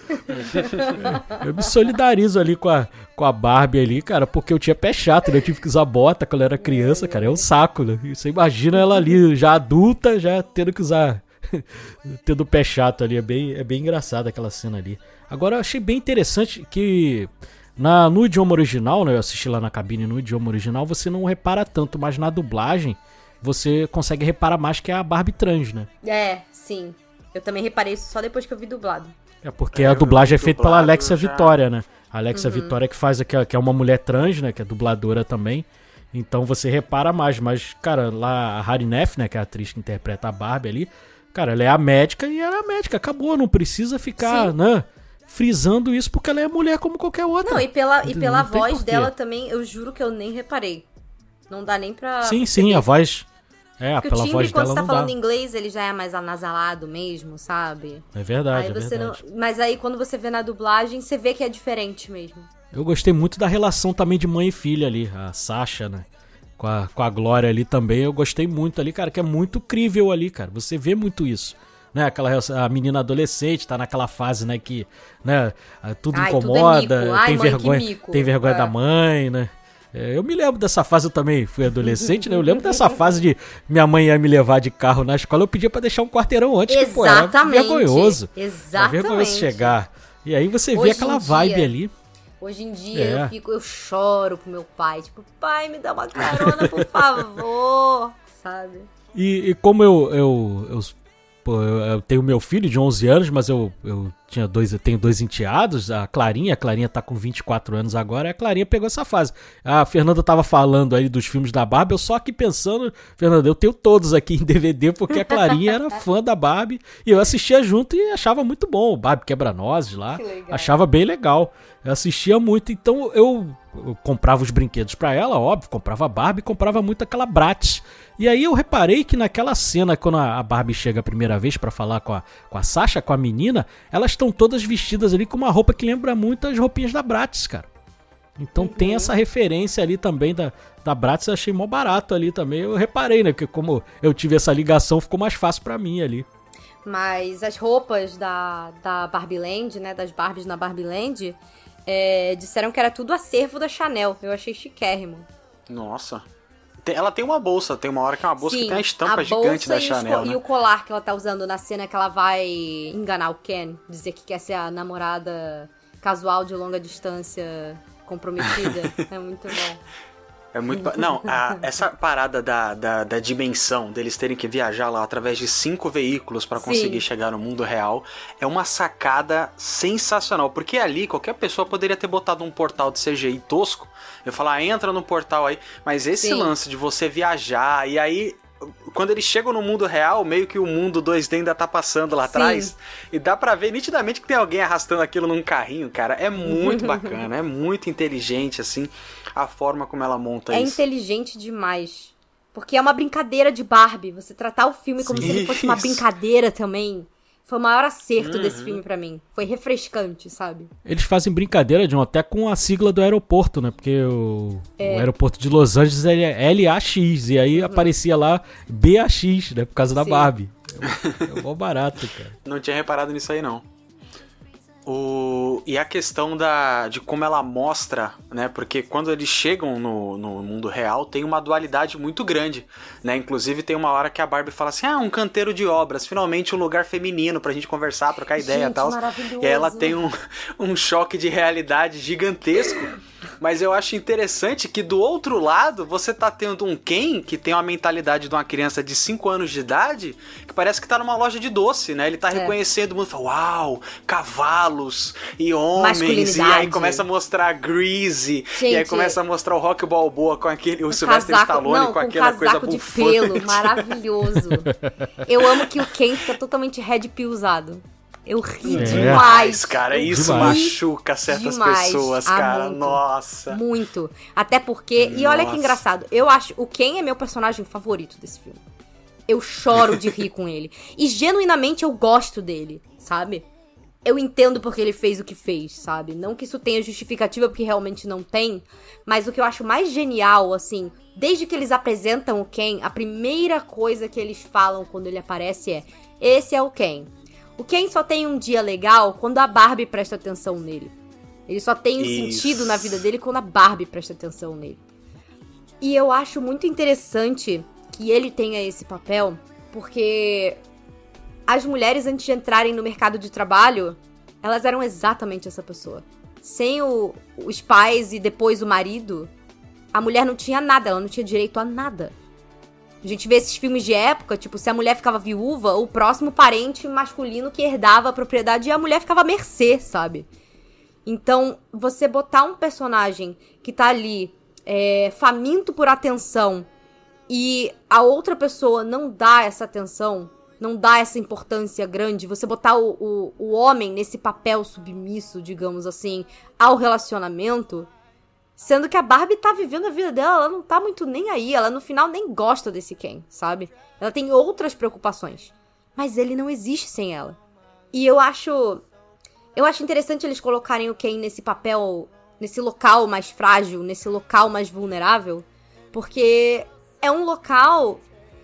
Eu me solidarizo ali com a, com a Barbie ali, cara, porque eu tinha pé chato, né? Eu tive que usar bota quando eu era criança, cara. É um saco, né? Você imagina ela ali, já adulta, já tendo que usar. *laughs* tendo pé chato ali. É bem, é bem engraçado aquela cena ali. Agora eu achei bem interessante que. Na, no idioma original, né? Eu assisti lá na cabine no idioma original, você não repara tanto, mas na dublagem você consegue reparar mais que é a Barbie trans, né? É, sim. Eu também reparei isso só depois que eu vi dublado. É porque É, a dublagem é feita pela Alexa já. Vitória, né? A Alexa Uhum. Vitória que faz, que é, que é uma mulher trans, né? Que é dubladora também. Então você repara mais. Mas, cara, lá a Harry Neff, né? Que é a atriz que interpreta a Barbie ali. Cara, ela é a médica e ela é a médica. Acabou, não precisa ficar, Sim. né? Frisando isso porque ela é mulher como qualquer outra. Não, e pela, e Não pela tem voz dela também, eu juro que eu nem reparei. Não dá nem pra. Sim, sim, a voz. É, Porque o pela timbre, voz quando dela você tá não falando dá. inglês, ele já é mais anasalado mesmo, sabe? É verdade, aí é verdade. não. Mas aí quando você vê na dublagem, você vê que é diferente mesmo. Eu gostei muito da relação também de mãe e filha ali, a Sasha, né? Com a, com a Glória ali também, eu gostei muito ali, cara, que é muito crível ali, cara. Você vê muito isso. Né, aquela a menina adolescente tá naquela fase, né, que, né, tudo Ai, tudo é incomoda. Ai, tem mãe, vergonha, tem vergonha É. da mãe, né? É, eu me lembro dessa fase, eu também fui adolescente, né? Eu lembro dessa fase de minha mãe ia me levar de carro na escola, eu pedia pra deixar um quarteirão antes, que, pô, era Exatamente. vergonhoso. Era Exatamente. vergonhoso chegar. E aí você vê aquela vibe dia- ali. Hoje em dia É. eu fico, eu choro pro meu pai, tipo, pai, me dá uma carona, por favor, *laughs* sabe? E, e como eu, eu, eu, pô, eu, tenho meu filho de 11 anos, mas eu, eu tinha dois, eu tenho dois enteados, a Clarinha, a Clarinha tá com 24 anos agora, e a Clarinha pegou essa fase. A Fernanda tava falando aí dos filmes da Barbie, eu só aqui pensando, Fernanda, eu tenho todos aqui em DVD, porque a Clarinha era *laughs* fã da Barbie, e eu assistia junto e achava muito bom, o Barbie Quebra-Nozes lá, Que achava bem legal. Eu assistia muito, então eu, eu comprava os brinquedos pra ela, óbvio, comprava a Barbie, comprava muito aquela Bratz. E aí eu reparei que naquela cena, quando a Barbie chega a primeira vez pra falar com a, com a Sasha, com a menina, elas estão todas vestidas ali com uma roupa que lembra muito as roupinhas da Bratz, cara. Então tem essa referência ali também da, da Bratz, eu achei mó barato ali também. Eu reparei, né? Que como eu tive essa ligação, ficou mais fácil pra mim ali. Mas as roupas da, da Barbie Land, né, das Barbies na Barbie Land, é, disseram que era tudo acervo da Chanel. Eu achei chiquérrimo. Nossa. Ela tem uma bolsa, tem uma hora que é uma bolsa que tem a estampa a gigante da e Chanel, E né? o colar que ela tá usando na cena que ela vai enganar o Ken, dizer que quer ser a namorada casual de longa distância comprometida. *laughs* é muito bom. É muito. Não, a- essa parada da, da, da dimensão, deles terem que viajar lá através de cinco veículos pra Sim. conseguir chegar no mundo real, é uma sacada sensacional. Porque ali qualquer pessoa poderia ter botado um portal de CGI tosco. Eu falar, ah, entra no portal aí. Mas esse Sim. lance de você viajar e aí. Quando eles chegam no mundo real, meio que o mundo 2D ainda tá passando lá Sim. atrás. E dá pra ver nitidamente que tem alguém arrastando aquilo num carrinho, cara. É muito *laughs* bacana, é muito inteligente, assim, a forma como ela monta É isso. inteligente demais. Porque é uma brincadeira de Barbie. Você tratar o filme como Sim. se ele fosse uma Isso. *laughs* brincadeira também. Foi o maior acerto Uhum. desse filme pra mim. Foi refrescante, sabe? Eles fazem brincadeira, John, até com a sigla do aeroporto, né? Porque o, É. o aeroporto de Los Angeles ele é LAX, e aí aparecia lá BAX, né? Por causa da Sim. Barbie. É, é mó barato, cara. Não tinha reparado nisso aí, não. O, e a questão da, de como ela mostra, né? Porque quando eles chegam no, no mundo real, tem uma dualidade muito grande, né? Inclusive tem uma hora que a Barbie fala assim: ah, um canteiro de obras, finalmente um lugar feminino pra gente conversar, trocar ideia e Gente, tal. maravilhoso. E ela tem um, *laughs* um choque de realidade gigantesco. Mas eu acho interessante que do outro lado você tá tendo um Ken que tem uma mentalidade de uma criança de 5 anos de idade que parece que tá numa loja de doce, né? Ele tá É. reconhecendo o mundo, fala, uau, cavalos e homens, e aí começa a mostrar Greasy, e aí Gente, começa a mostrar o Rock Balboa com aquele, o Sylvester Stallone não, com com aquela coisa casaco de bufante. pelo, maravilhoso. *laughs* Eu amo que o Ken fica totalmente red pillsado. Eu ri É. demais. Cara, Eu isso ri machuca certas demais. pessoas, Ah, cara. muito. Nossa. Muito. Até porque. E olha que Nossa. engraçado. Eu acho. O Ken é meu personagem favorito desse filme. Eu choro de rir *laughs* com ele. E genuinamente eu gosto dele, sabe? Eu entendo porque ele fez o que fez, sabe? Não que isso tenha justificativa, porque realmente não tem. Mas o que eu acho mais genial, assim, desde que eles apresentam o Ken, a primeira coisa que eles falam quando ele aparece é: Esse é o Ken. O Ken só tem um dia legal quando a Barbie presta atenção nele. Ele só tem um Isso. sentido na vida dele quando a Barbie presta atenção nele. E eu acho muito interessante que ele tenha esse papel, porque as mulheres, antes de entrarem no mercado de trabalho, elas eram exatamente essa pessoa. Sem o- os pais e depois o marido, a mulher não tinha nada, ela não tinha direito a nada. A gente vê esses filmes de época, tipo, se a mulher ficava viúva, o próximo parente masculino que herdava a propriedade e a mulher ficava à mercê, sabe? Então, você botar um personagem que tá ali é, faminto por atenção e a outra pessoa não dá essa atenção, não dá essa importância grande, você botar o, o, o homem nesse papel submisso, digamos assim, ao relacionamento, sendo que a Barbie tá vivendo a vida dela, ela não tá muito nem aí, ela no final nem gosta desse Ken, sabe? Ela tem outras preocupações, mas ele não existe sem ela. E eu acho eu acho interessante eles colocarem o Ken nesse papel, nesse local mais frágil, nesse local mais vulnerável, porque é um local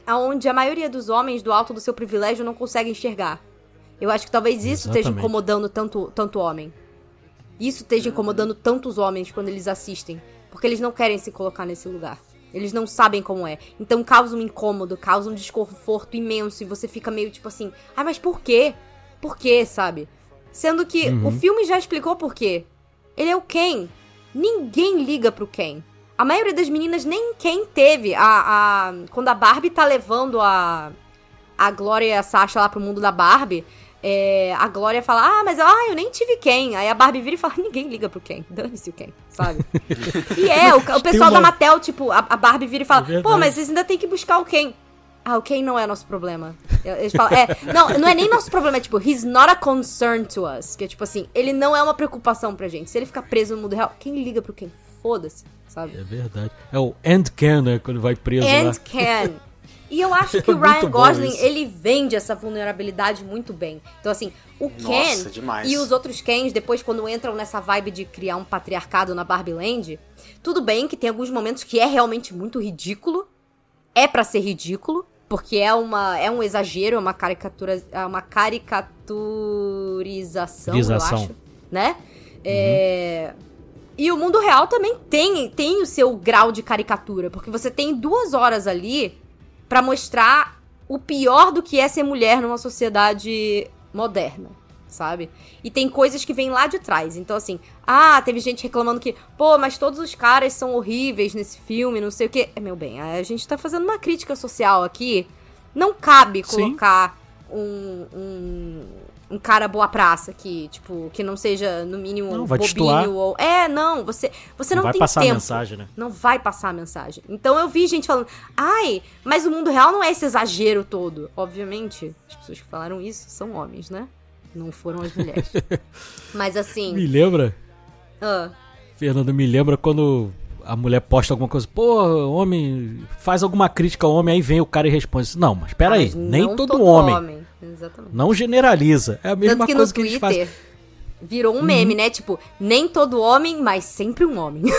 onde a maioria dos homens do alto do seu privilégio não consegue enxergar. Eu acho que talvez isso esteja Exatamente. incomodando tanto, tanto homem. Isso esteja incomodando tantos homens quando eles assistem, porque eles não querem se colocar nesse lugar. Eles não sabem como é. Então causa um incômodo, causa um desconforto imenso e você fica meio tipo assim: "Ah, mas por quê? Por quê?", sabe? Sendo que o filme já explicou por quê. Ele é o Ken. Ninguém liga pro Ken. A maioria das meninas nem Ken teve. A, a, quando a Barbie tá levando a, a Glória e a Sasha lá pro mundo da Barbie, é, a Glória fala, ah, mas ah, eu nem tive Ken. Aí a Barbie vira e fala, ninguém liga pro Ken. Dane-se o Ken, sabe? e é, o, o *laughs* pessoal uma- da Mattel, tipo, a, a Barbie vira e fala, É pô, mas vocês ainda tem que buscar o Ken. Ah, o Ken não é nosso problema. Eles falam, é, não, não é nem nosso problema, é tipo, he's not a concern to us. Que é tipo assim, ele não é uma preocupação pra gente. Se ele ficar preso no mundo real, quem liga pro Ken? Foda-se, sabe? É verdade. É o End Can, né? Quando vai preso lá. And can. *laughs* E eu acho *laughs* que É o Ryan Gosling, isso. ele vende essa vulnerabilidade muito bem. Então, assim, o Ken Nossa, e os outros Kens, depois, quando entram nessa vibe de criar um patriarcado na Barbie Land, tudo bem que tem alguns momentos que é realmente muito ridículo. É pra ser ridículo, porque é, uma, é um exagero, é uma caricatura. É uma caricaturização, eu acho. Né? É. E o mundo real também tem, tem o seu grau de caricatura, porque você tem duas horas ali pra mostrar o pior do que é ser mulher numa sociedade moderna, sabe? E tem coisas que vêm lá de trás. Então, assim, ah, teve gente reclamando que, pô, mas todos os caras são horríveis nesse filme, não sei o quê. É, meu bem, a gente tá fazendo uma crítica social aqui. Não cabe Sim. colocar um, um, um cara boa praça aqui, tipo, que não seja, no mínimo, Não, vai bobinho ou. É, não, você, você não, vai tem passar tempo a mensagem, né? não vai passar a mensagem. Então eu vi gente falando, ai, mas o mundo real não é esse exagero todo. Obviamente, as pessoas que falaram isso são homens, né? Não foram as mulheres. *laughs* mas assim. Me lembra, ah, Fernando, me lembra quando a mulher posta alguma coisa, pô, homem, faz alguma crítica ao homem, aí vem o cara e responde não, mas peraí, mas nem não todo, homem, Exatamente. não generaliza. É a mesma Tanto que coisa no que eles fazem. Twitter virou Uhum. um meme, né? Tipo, nem todo homem, mas sempre um homem. *laughs*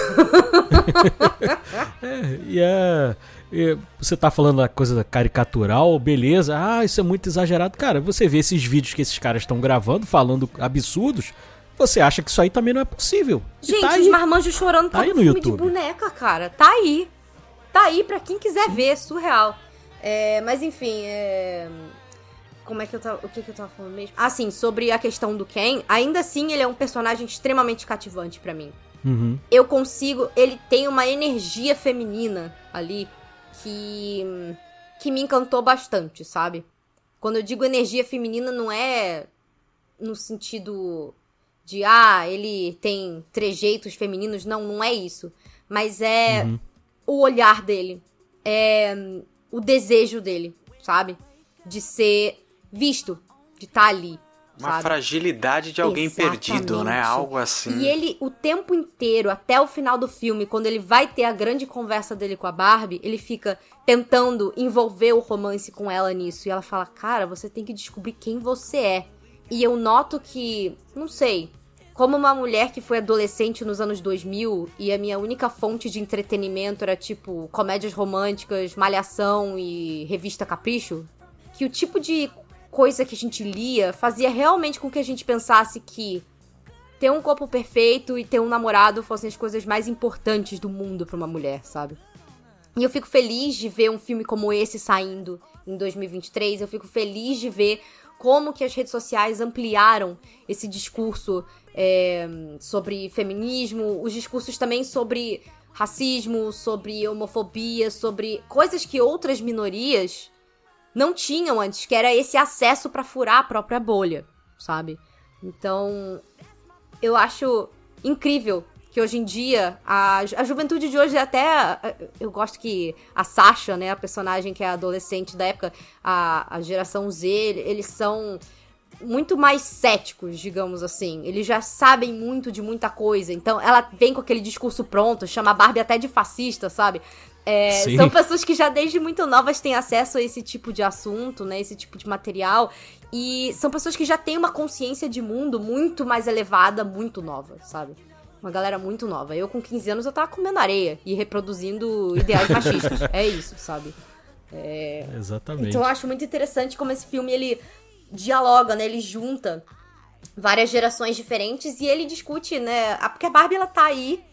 É, e é, você tá falando da coisa caricatural, beleza, ah, isso é muito exagerado. Cara, você vê esses vídeos que esses caras estão gravando, falando absurdos, você acha que isso aí também não é possível. Gente, tá os marmanjos chorando Tá tá aí no filme YouTube. de boneca, cara. Tá aí. Tá aí pra quem quiser ver, surreal. É, mas enfim, é... Como é que eu tava. O que, que eu tava falando mesmo? Ah, sim, sobre a questão do Ken. Ainda assim, ele é um personagem extremamente cativante pra mim. Uhum. Eu consigo. Ele tem uma energia feminina ali que. que me encantou bastante, sabe? Quando eu digo energia feminina, não é no sentido de, ah, ele tem trejeitos femininos. Não, não é isso. Mas é Uhum. o olhar dele. É o desejo dele, sabe? De ser visto, de estar ali. Uma sabe? fragilidade de alguém perdido, né? Exatamente. Algo assim. E ele, o tempo inteiro, até o final do filme, quando ele vai ter a grande conversa dele com a Barbie, ele fica tentando envolver o romance com ela nisso. E ela fala, cara, você tem que descobrir quem você é. E eu noto que, não sei, como uma mulher que foi adolescente nos anos 2000 e a minha única fonte de entretenimento era tipo comédias românticas, malhação e revista Capricho, que o tipo de coisa que a gente lia fazia realmente com que a gente pensasse que ter um corpo perfeito e ter um namorado fossem as coisas mais importantes do mundo pra uma mulher, sabe? E eu fico feliz de ver um filme como esse saindo em 2023. Eu fico feliz de ver como que as redes sociais ampliaram esse discurso é, sobre feminismo, os discursos também sobre racismo, sobre homofobia, sobre coisas que outras minorias não tinham antes, que era esse acesso pra furar a própria bolha, sabe? Então, eu acho incrível que hoje em dia a, a juventude de hoje até eu gosto que a Sasha, né, a personagem que é adolescente da época, a, a geração Z, eles são muito mais céticos, digamos assim. Eles já sabem muito de muita coisa. Então ela vem com aquele discurso pronto, chama a Barbie até de fascista, sabe? É, são pessoas que já desde muito novas têm acesso a esse tipo de assunto, né? Esse tipo de material. E são pessoas que já têm uma consciência de mundo muito mais elevada, muito nova, sabe? Uma galera muito nova. Eu, com 15 anos, eu tava comendo areia e reproduzindo ideais machistas. *laughs* É isso, sabe? Exatamente. Então eu acho muito interessante como esse filme ele dialoga, né? Ele junta várias gerações diferentes e ele discute, né? Porque a Barbie ela tá aí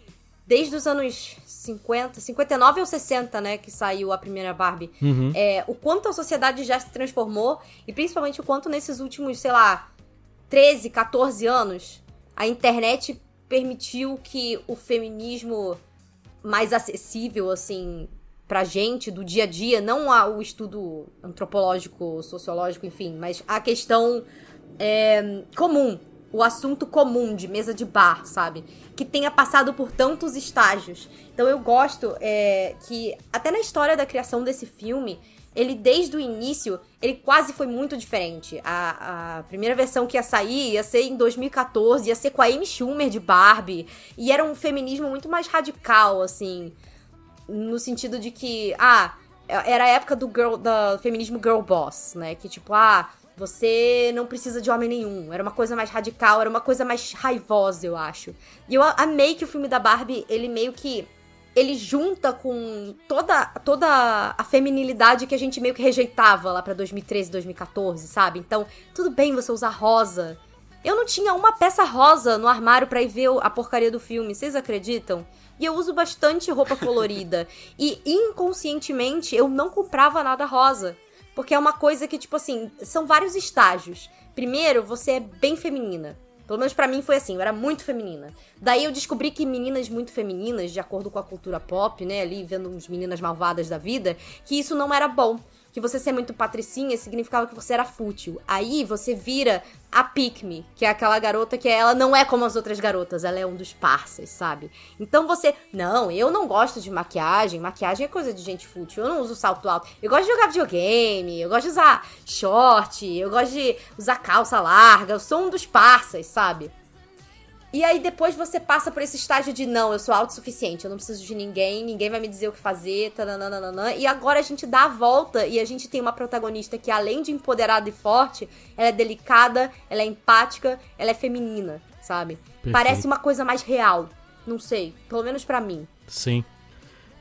desde os anos 50, 59 ou 60, né? Que saiu a primeira Barbie. Uhum. É, o quanto a sociedade já se transformou e principalmente o quanto nesses últimos, sei lá, 13, 14 anos, a internet permitiu que o feminismo mais acessível, assim, pra gente, do dia a dia, não a- o estudo antropológico, sociológico, enfim, mas a questão é, comum, o assunto comum de mesa de bar, sabe? Que tenha passado por tantos estágios. Então eu gosto é, que, até na história da criação desse filme, ele desde o início, ele quase foi muito diferente. A, a primeira versão que ia sair ia ser em 2014, ia ser com a Amy Schumer de Barbie. E era um feminismo muito mais radical, assim. No sentido de que, ah, era a época do, girl, do feminismo girl boss, né? Que tipo, ah, você não precisa de homem nenhum. Era uma coisa mais radical, era uma coisa mais raivosa, eu acho. E eu amei que o filme da Barbie, ele meio que ele junta com toda, toda a feminilidade que a gente meio que rejeitava lá pra 2013, 2014, sabe? Então, tudo bem você usar rosa. Eu não tinha uma peça rosa no armário pra ir ver a porcaria do filme, vocês acreditam? E eu uso bastante roupa colorida. *laughs* e inconscientemente eu não comprava nada rosa. Porque é uma coisa que, tipo assim, são vários estágios. Primeiro, você é bem feminina. Pelo menos pra mim foi assim, eu era muito feminina. Daí eu descobri que meninas muito femininas, de acordo com a cultura pop, né, ali vendo uns meninas malvadas da vida, que isso não era bom. Que você ser muito patricinha significava que você era fútil. Aí você vira a Pick Me, que é aquela garota que ela não é como as outras garotas, ela é um dos parceiros, sabe? Então você, não, eu não gosto de maquiagem, maquiagem é coisa de gente fútil, eu não uso salto alto. Eu gosto de jogar videogame, eu gosto de usar short, eu gosto de usar calça larga, eu sou um dos parceiros, sabe? E aí depois você passa por esse estágio de não, eu sou autossuficiente, eu não preciso de ninguém, ninguém vai me dizer o que fazer, tananana. E agora a gente dá a volta e a gente tem uma protagonista que além de empoderada e forte, ela é delicada, ela é empática, ela é feminina, sabe? Perfeito. Parece uma coisa mais real. Não sei, pelo menos pra mim. Sim.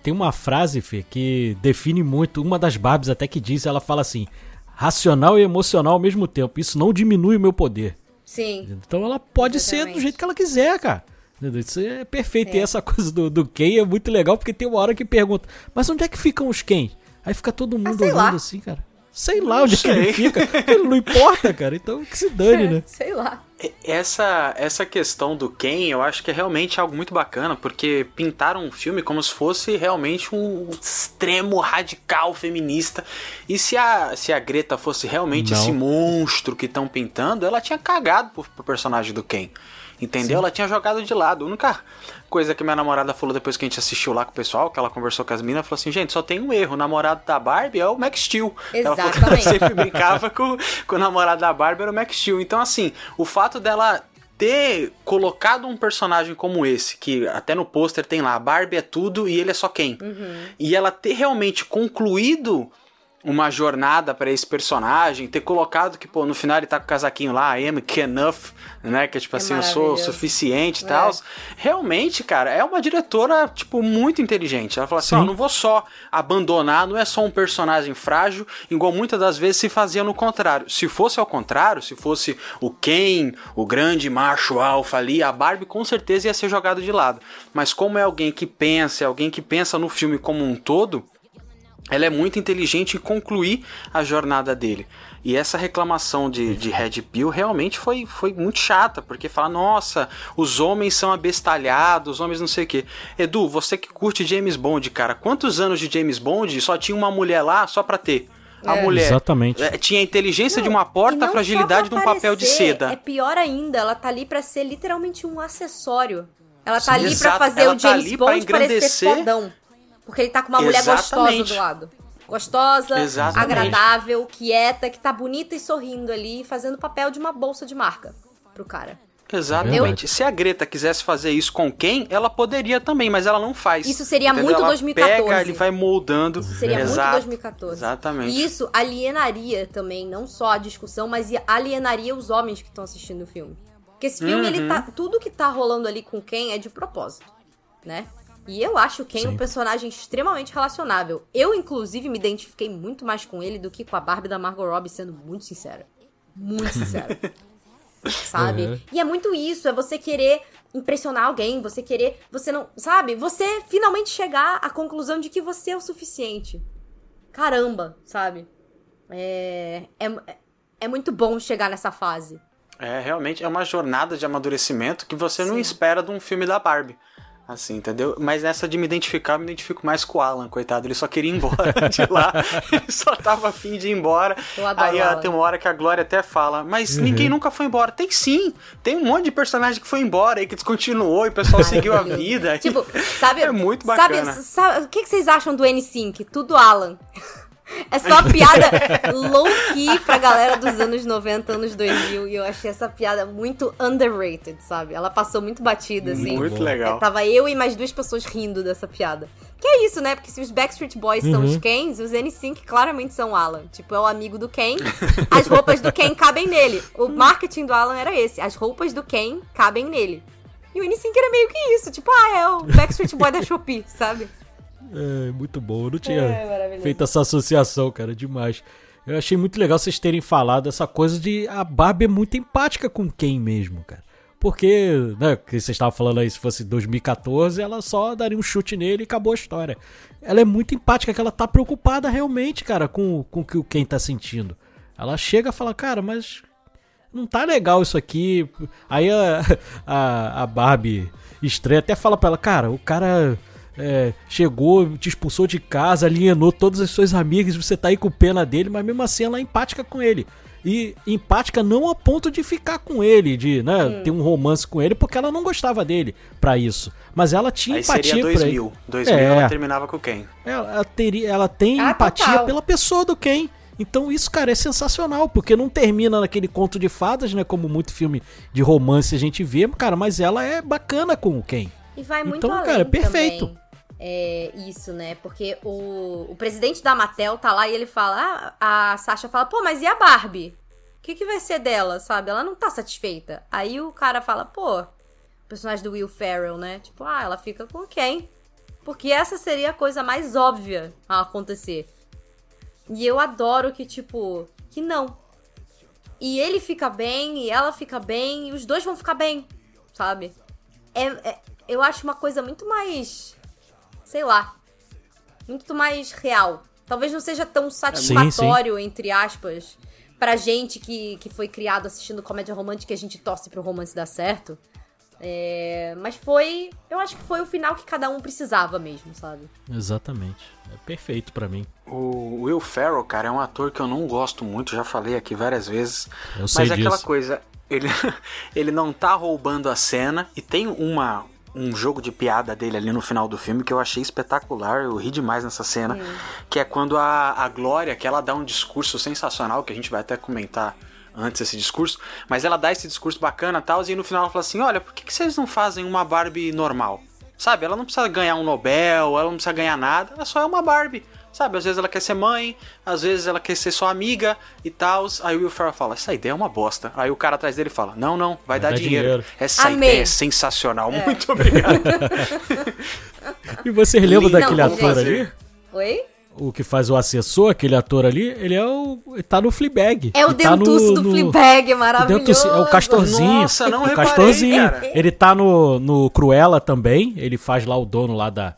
tem uma frase, Fê, que define muito, uma das Barbies até que diz, ela fala assim, racional e emocional ao mesmo tempo, isso não diminui o meu poder. Sim. Então ela pode ser do Exatamente. jeito que ela quiser, cara. Isso é perfeito. E essa coisa do, do Ken é muito legal, porque tem uma hora que pergunta, mas onde é que ficam os Ken? Aí fica todo mundo Ah, sei olhando lá. assim, cara. Sei lá onde é que ele sei. fica. Ele não importa, cara. Então que se dane, *laughs* né? Sei lá. Essa, essa questão do Ken, eu acho que é realmente algo muito bacana, porque pintaram um filme como se fosse realmente um extremo radical feminista. E se a, se a Greta fosse realmente Não. esse monstro que estão pintando, ela tinha cagado pro, pro personagem do Ken. Entendeu? Ela tinha jogado de lado. A única coisa que minha namorada falou depois que a gente assistiu lá com o pessoal, que ela conversou com as minas, falou assim: gente, só tem um erro. O namorado da Barbie é o Max Steel. Ela que ela Exatamente. sempre brincava com, com o namorado da Barbie, era o Max Steel. Então, assim, o fato dela ter colocado um personagem como esse, que até no pôster tem lá, a Barbie é tudo e ele é só quem. E ela ter realmente concluído uma jornada para esse personagem, ter colocado que, pô, no final ele tá com o casaquinho lá, I am enough, né? Que é tipo É assim, eu sou o suficiente e É. tal. Realmente, cara, é uma diretora, tipo, muito inteligente. Ela fala assim, Sim. ó, não vou só abandonar, não é só um personagem frágil, igual muitas das vezes se fazia no contrário. Se fosse ao contrário, se fosse o Ken, o grande macho alfa ali, a Barbie com certeza ia ser jogado de lado. Mas como é alguém que pensa, é alguém que pensa no filme como um todo, ela é muito inteligente em concluir a jornada dele. E essa reclamação de, de Red Pill realmente foi, foi muito chata, porque fala, nossa, os homens são abestalhados, os homens não sei o quê. Edu, você que curte James Bond, cara, quantos anos de James Bond só tinha uma mulher lá só pra ter? A É. mulher Exatamente. eh, tinha a inteligência de Não, uma e porta, a fragilidade de um papel de seda. É pior ainda, ela tá ali pra ser literalmente um acessório. Ela tá Sim, ali exato, pra fazer ela o tá James ali pra Bond parecer engrandecer. fodão. Porque ele tá com uma mulher gostosa Exatamente. do lado. Gostosa, Exatamente. agradável, quieta, que tá bonita e sorrindo ali, fazendo o papel de uma bolsa de marca pro cara. Exatamente. Se a Greta quisesse fazer isso com quem, ela poderia também, mas ela não faz. Isso seria Entendeu? muito ela 2014. Pega, ele vai moldando. Isso seria Exato. muito 2014. Exatamente. E isso alienaria também, não só a discussão, mas alienaria os homens que estão assistindo o filme. Porque esse filme, ele Uhum. tá. Tudo que tá rolando ali com Ken é de propósito, né? E eu acho o Ken Sim. um personagem extremamente relacionável. Eu, inclusive, me identifiquei muito mais com ele do que com a Barbie da Margot Robbie, sendo muito sincera. Muito sincera. *laughs* sabe? Uhum. E é muito isso, é você querer impressionar alguém, você querer, você não, sabe? Você finalmente chegar à conclusão de que você é o suficiente. Caramba, sabe? É, é, é muito bom chegar nessa fase. É, realmente é uma jornada de amadurecimento que você não Sim. espera de um filme da Barbie. Assim, entendeu? Mas nessa de me identificar, eu me identifico mais com o Alan, coitado. Ele só queria ir embora *laughs* de lá. Ele só tava afim de ir embora. Aí o ó, tem uma hora que a Glória até fala, mas Uhum. ninguém nunca foi embora. Tem sim. Tem um monte de personagem que foi embora aí, que descontinuou e o pessoal seguiu a vida. Tipo, sabe? É muito sabe- bacana. Sabe, o que, que vocês acham do N5? Tudo Alan. É uma piada low-key pra galera dos anos 90, anos 2000. E eu achei essa piada muito underrated, sabe? Ela passou muito batida, assim. Muito legal. É, tava eu e mais duas pessoas rindo dessa piada. Que é isso, né? Porque se os Backstreet Boys são Uhum. os Kens, os N5 claramente são o Alan. Tipo, é o amigo do Ken. As roupas do Ken cabem nele. O marketing do Alan era esse. As roupas do Ken cabem nele. E o N5 era meio que isso. Tipo, ah, é o Backstreet Boy da Shopee, sabe? É, muito bom. Eu não tinha É, feito essa associação, cara, demais. Eu achei muito legal vocês terem falado essa coisa de a Barbie é muito empática com quem mesmo, cara. Porque, né, que vocês estavam falando aí, se fosse 2014, ela só daria um chute nele e acabou a história. Ela é muito empática, que ela tá preocupada realmente, cara, com, com o que o Ken tá sentindo. Ela chega e fala, cara, mas não tá legal isso aqui. Aí a, *laughs* a, a Barbie estranha até fala pra ela, cara, o cara é, chegou, te expulsou de casa, alienou todas as suas amigas, você tá aí com pena dele, mas mesmo assim ela é empática com ele. E empática não a ponto de ficar com ele, de né, ter um romance com ele, porque ela não gostava dele pra isso. Mas ela tinha Aí empatia seria por ele. 2000. 2000 É. ela terminava com quem? Ela, ela teria, ela tem Ah, empatia total. pela pessoa do Ken. Então isso, cara, é sensacional, porque não termina naquele conto de fadas, né? Como muito filme de romance a gente vê, cara, mas ela é bacana com o Ken. E vai muito Então, além cara, é perfeito. também. É isso, né? Porque o, o presidente da Mattel tá lá e ele fala: ah, a Sasha fala, pô, mas e a Barbie? O que, que vai ser dela, sabe? Ela não tá satisfeita. Aí o cara fala, pô, o personagem do Will Ferrell, né? Tipo, ah, ela fica com quem? Porque essa seria a coisa mais óbvia a acontecer. E eu adoro que, tipo, que não. E ele fica bem, e ela fica bem, e os dois vão ficar bem, sabe? É, é- eu acho uma coisa muito mais. Sei lá. Muito mais real. Talvez não seja tão satisfatório, entre aspas, pra gente que, que foi criado assistindo comédia romântica e a gente torce pro romance dar certo. É, mas foi. Eu acho que foi o final que cada um precisava mesmo, sabe? Exatamente. É perfeito pra mim. O Will Ferrell, cara, é um ator que eu não gosto muito, já falei aqui várias vezes. Eu sei Mas é aquela coisa, ele, *laughs* ele não tá roubando a cena e tem uma um jogo de piada dele ali no final do filme que eu achei espetacular, eu ri demais nessa cena, que é quando a, a Glória, que ela dá um discurso sensacional, que a gente vai até comentar antes esse discurso, mas ela dá esse discurso bacana e tal, e no final ela fala assim, olha, por que, que vocês não fazem uma Barbie normal? Sabe, ela não precisa ganhar um Nobel, ela não precisa ganhar nada, ela só é uma Barbie. Sabe, às vezes ela quer ser mãe, às vezes ela quer ser sua amiga e tal. Aí o Will Ferrell fala, essa ideia é uma bosta. Aí o cara atrás dele fala, não, não, vai, dar, dar dinheiro. dinheiro. Essa Amei. ideia é sensacional, muito obrigado. *laughs* E vocês lembram Lindo, daquele não, ator ali? Oi? O que faz o assessor, aquele ator ali, ele é o. Ele tá no Fleabag. É o tá dentuço no- do no- Fleabag, o maravilhoso. dentuço- é o Castorzinho. Nossa, não o reparei, Castorzinho. cara. Ele tá no, no Cruella também. Ele faz lá o dono lá da.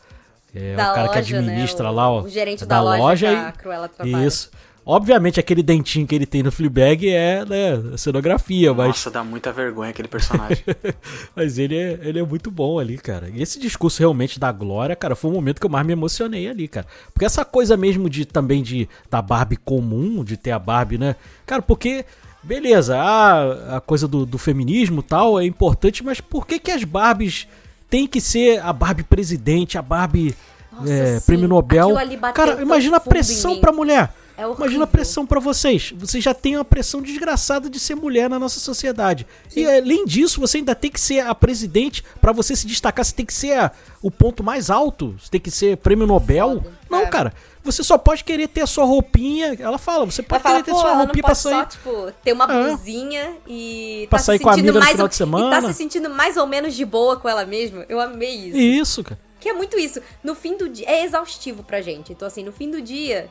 É, Da o cara que loja, administra né? O- lá, ó. o gerente da loja que a Cruella trabalha. Isso. Obviamente, aquele dentinho que ele tem no Fleabag é, né, cenografia, mas, Nossa, dá muita vergonha aquele personagem. *laughs* mas ele, é, ele é muito bom ali, cara. E esse discurso realmente da Glória, cara, foi o momento que eu mais me emocionei ali, cara. Porque essa coisa mesmo de também de da Barbie comum, de ter a Barbie, né? Cara, porque beleza, a, a coisa do, do feminismo e tal é importante, mas por que que as Barbies tem que ser a Barbie presidente, a Barbie Nossa, é, sim. prêmio Nobel? Cara, imagina a pressão pra mulher. É. Imagina a pressão pra vocês. Você já tem uma pressão desgraçada de ser mulher na nossa sociedade. E além disso, você ainda tem que ser a presidente pra você se destacar. Você tem que ser a- o ponto mais alto. Você tem que ser prêmio Nobel. Foda. Não, É. cara. Você só pode querer ter a sua roupinha. Ela fala, você pode fala, querer ter sua roupinha pra sair. só, tipo, ter uma É. blusinha e Pra tá sair se com a amiga no final ou- de semana. E tá se sentindo mais ou menos de boa com ela mesma. Eu amei isso. Isso, cara. Que é muito isso. No fim do dia. É exaustivo pra gente. Então, assim, no fim do dia.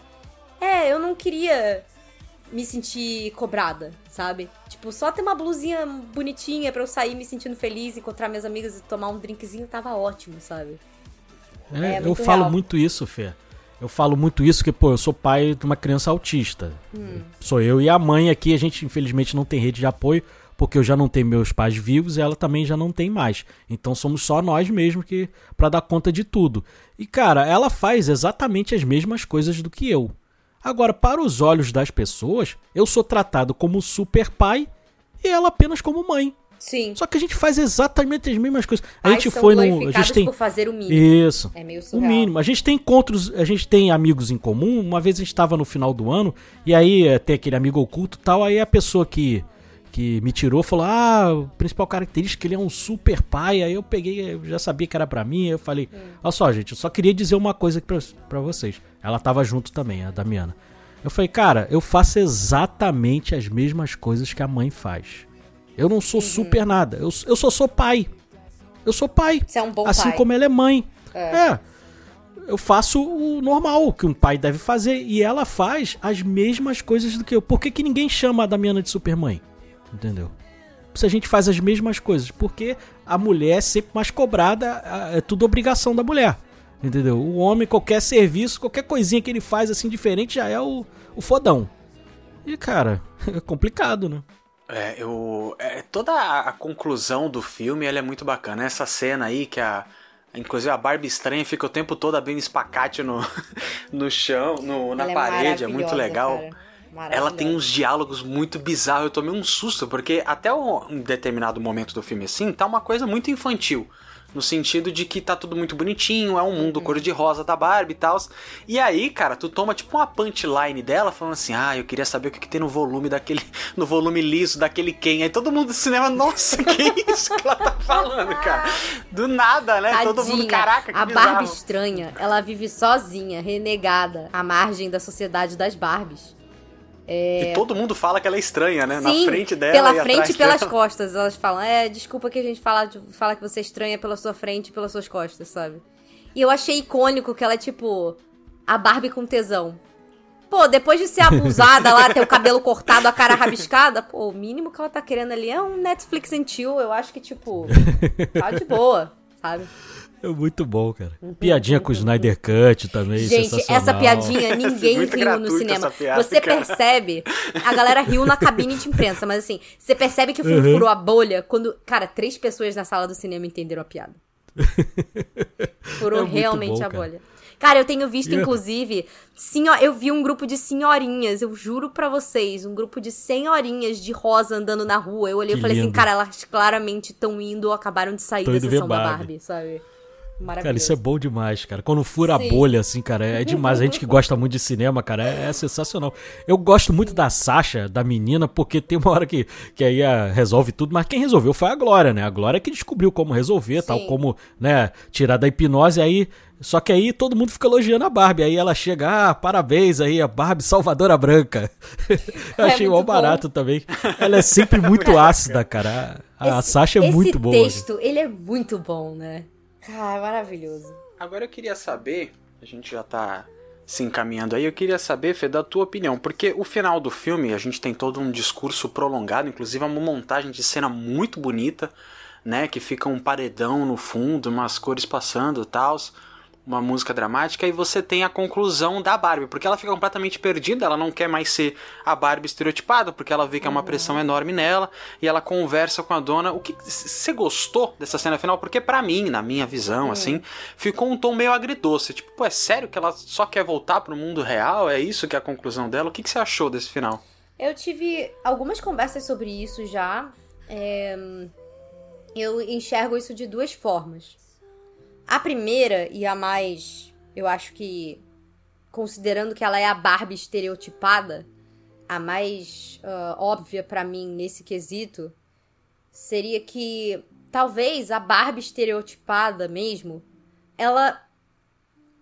É, eu não queria me sentir cobrada, sabe? Tipo, só ter uma blusinha bonitinha pra eu sair me sentindo feliz, encontrar minhas amigas e tomar um drinkzinho tava ótimo, sabe? É, É eu falo real. muito isso, Fê. Eu falo muito isso que, pô, eu sou pai de uma criança autista. Hum. Sou eu e a mãe aqui, a gente infelizmente não tem rede de apoio, porque eu já não tenho meus pais vivos e ela também já não tem mais. Então somos só nós mesmos que para dar conta de tudo. E cara, ela faz exatamente as mesmas coisas do que eu. Agora, para os olhos das pessoas, eu sou tratado como super pai e ela apenas como mãe. Sim. Só que a gente faz exatamente as mesmas coisas. A gente foi no, a gente tem por fazer o mínimo. isso. É meio O surreal. mínimo. A gente tem encontros, a gente tem amigos em comum. Uma vez a gente estava no final do ano, e aí eh, tem aquele amigo oculto e tal. Aí a pessoa que, que me tirou falou: Ah, a principal característica, ele é um super pai. Aí eu peguei, eu já sabia que era pra mim. Aí eu falei: Olha só, gente, eu só queria dizer uma coisa aqui pra vocês. Ela tava junto também, a Damiana. Eu falei: Cara, eu faço exatamente as mesmas coisas que a mãe faz. Eu não sou super nada. Eu, eu só sou pai. Eu sou pai. Você é um bom assim pai. como ela é mãe. É. Eu faço o normal, que um pai deve fazer. E ela faz as mesmas coisas do que eu. Por que, que ninguém chama a Damiana de supermãe? Entendeu? Se a gente faz as mesmas coisas. Porque a mulher é sempre mais cobrada. É tudo obrigação da mulher. Entendeu? O homem, qualquer serviço, qualquer coisinha que ele faz assim diferente já é o, o fodão. E, cara, *laughs* é complicado, né? É, eu. é, toda a, conclusão do filme ela é muito bacana. Essa cena aí que a. Inclusive a Barbie estranha fica o tempo todo abrindo espacate no, *laughs* no chão, no, na é parede, é muito legal. Ela tem uns diálogos muito bizarros. Eu tomei um susto, porque até um determinado momento do filme assim, tá uma coisa muito infantil. No sentido de que tá tudo muito bonitinho, é um mundo cor-de-rosa da Barbie e tal. E aí, cara, tu toma tipo uma punchline dela falando assim: Ah, eu queria saber o que, que tem no volume daquele. No volume liso daquele Ken. Aí todo mundo do cinema, nossa, que *laughs* isso que ela tá falando, cara? Do nada, né? todo mundo, Tadinha, caraca, que A bizarro. Barbie estranha, ela vive sozinha, renegada, à margem da sociedade das Barbies. E todo mundo fala que ela é estranha, né? Sim, Na frente dela pela e frente e pelas dela. costas. Elas falam, é, desculpa que a gente fala, fala que você é estranha pela sua frente e pelas suas costas, sabe? E eu achei icônico que ela é tipo a Barbie com tesão. Pô, depois de ser *laughs* abusada lá, ter o cabelo cortado, a cara rabiscada, pô, o mínimo que ela tá querendo ali é um Netflix and chill. Eu acho que, tipo, tá de boa, sabe? É muito bom, cara. Piadinha com o Snyder Cut também, Gente, sensacional. essa piadinha ninguém Muito riu no cinema. essa piada, você cara. percebe, a galera riu na cabine de imprensa, mas assim, você percebe que o filme Uhum. furou a bolha quando, cara, três pessoas na sala do cinema entenderam a piada. Furou *laughs* É realmente bom, a cara. bolha. Cara, eu tenho visto, Yeah. inclusive, senho... eu vi um grupo de senhorinhas, eu juro pra vocês, um grupo de senhorinhas de rosa andando na rua. Eu olhei Que e falei assim, lindo. cara, elas claramente estão indo ou acabaram de sair Tão da sessão da Barbie. Barbie, sabe? Maravilhoso. Cara, isso é bom demais, cara. Quando fura Sim. a bolha, assim, cara, é demais. A gente que gosta muito de cinema, cara, é, é sensacional. Eu gosto muito da Sasha, da menina, porque tem uma hora que, que aí a, resolve tudo, mas quem resolveu foi a Glória, né? A Glória que descobriu como resolver, tal, Sim. como, né, tirar da hipnose, aí... Só que aí todo mundo fica elogiando a Barbie. Aí ela chega, ah, parabéns aí, a Barbie Salvadora Branca. *laughs* Eu É achei mó barato também. Ela é sempre muito *laughs* ácida, cara. A, a Esse- Sasha é esse muito boa. né? texto, ele é muito bom, né? Cara, maravilhoso. Agora eu queria saber, a gente já tá se encaminhando aí, eu queria saber, Fê, da tua opinião, porque o final do filme, a gente tem todo um discurso prolongado, inclusive uma montagem de cena muito bonita, né, que fica um paredão no fundo, umas cores passando e tal, uma música dramática, e você tem a conclusão da Barbie, porque ela fica completamente perdida, ela não quer mais ser a Barbie estereotipada, porque ela vê que é uma pressão enorme nela, e ela conversa com a dona. O que você gostou dessa cena final? Porque pra mim, na minha visão, assim, ficou um tom meio agridoce. Tipo, pô, é sério que ela só quer voltar pro mundo real? É isso que é a conclusão dela? O que você achou desse final? Eu tive algumas conversas sobre isso já. É, Eu enxergo isso de duas formas. A primeira, e a mais, eu acho que, considerando que ela é a Barbie estereotipada, a mais ah, óbvia pra mim nesse quesito, seria que talvez a Barbie estereotipada mesmo, ela,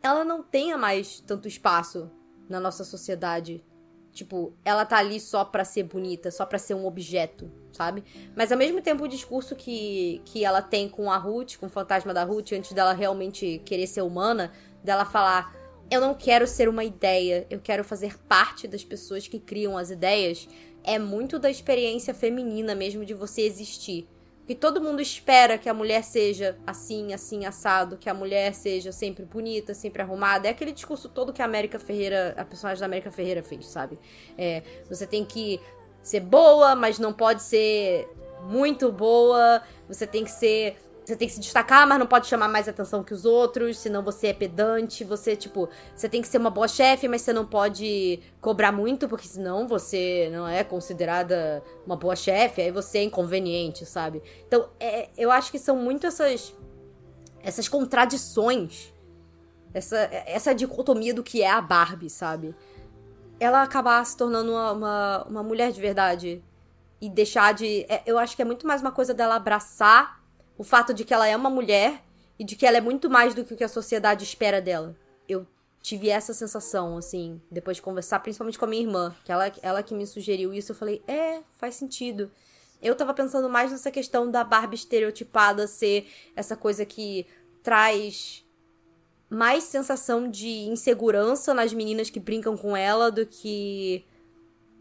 ela não tenha mais tanto espaço na nossa sociedade. Tipo, ela tá ali só pra ser bonita, só pra ser um objeto, sabe? Mas ao mesmo tempo o discurso que, que ela tem com a Ruth, com o fantasma da Ruth, antes dela realmente querer ser humana, dela falar: Eu não quero ser uma ideia, eu quero fazer parte das pessoas que criam as ideias. É muito da experiência feminina mesmo de você existir. Porque todo mundo espera que a mulher seja assim, assim, assado, que a mulher seja sempre bonita, sempre arrumada. É aquele discurso todo que a América Ferreira, a personagem da América Ferreira fez, sabe? É, você tem que ser boa, mas não pode ser muito boa. Você tem que ser. Você tem que se destacar, mas não pode chamar mais atenção que os outros, senão você é pedante. Você, tipo, você tem que ser uma boa chefe, mas você não pode cobrar muito, porque senão você não é considerada uma boa chefe, aí você é inconveniente, sabe? Então, é, eu acho que são muito essas. essas contradições. Essa, essa dicotomia do que é a Barbie, sabe? Ela acabar se tornando uma, uma, uma mulher de verdade. E deixar de. é, eu acho que é muito mais uma coisa dela abraçar o fato de que ela é uma mulher e de que ela é muito mais do que o que a sociedade espera dela. Eu tive essa sensação, assim, depois de conversar, principalmente com a minha irmã, que ela, ela que me sugeriu isso, eu falei, é, faz sentido. Eu tava pensando mais nessa questão da Barbie estereotipada ser essa coisa que traz mais sensação de insegurança nas meninas que brincam com ela do que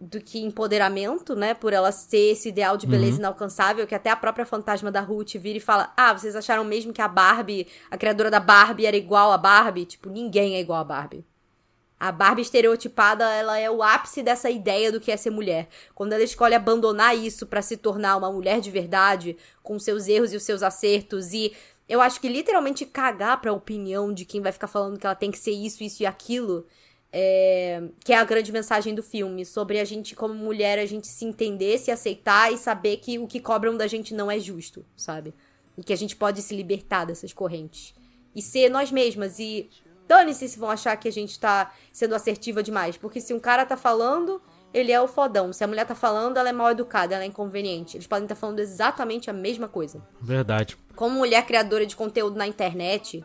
do que empoderamento, né? Por ela ser esse ideal de beleza inalcançável, que até a própria fantasma da Ruth vira e fala: Ah, vocês acharam mesmo que a Barbie, a criadora da Barbie, era igual a Barbie? Tipo, ninguém é igual a Barbie. A Barbie estereotipada, ela é o ápice dessa ideia do que é ser mulher. Quando ela escolhe abandonar isso pra se tornar uma mulher de verdade, com seus erros e os seus acertos e eu acho que literalmente cagar pra opinião de quem vai ficar falando que ela tem que ser isso, isso e aquilo, é, que é a grande mensagem do filme, sobre a gente, como mulher, a gente se entender, se aceitar e saber que o que cobram da gente não é justo, sabe? E que a gente pode se libertar dessas correntes. E ser nós mesmas. E dane-se se vão achar que a gente tá sendo assertiva demais. Porque se um cara tá falando, ele é o fodão. Se a mulher tá falando, ela é mal educada, ela é inconveniente. Eles podem estar falando exatamente a mesma coisa Verdade. como mulher criadora de conteúdo na internet,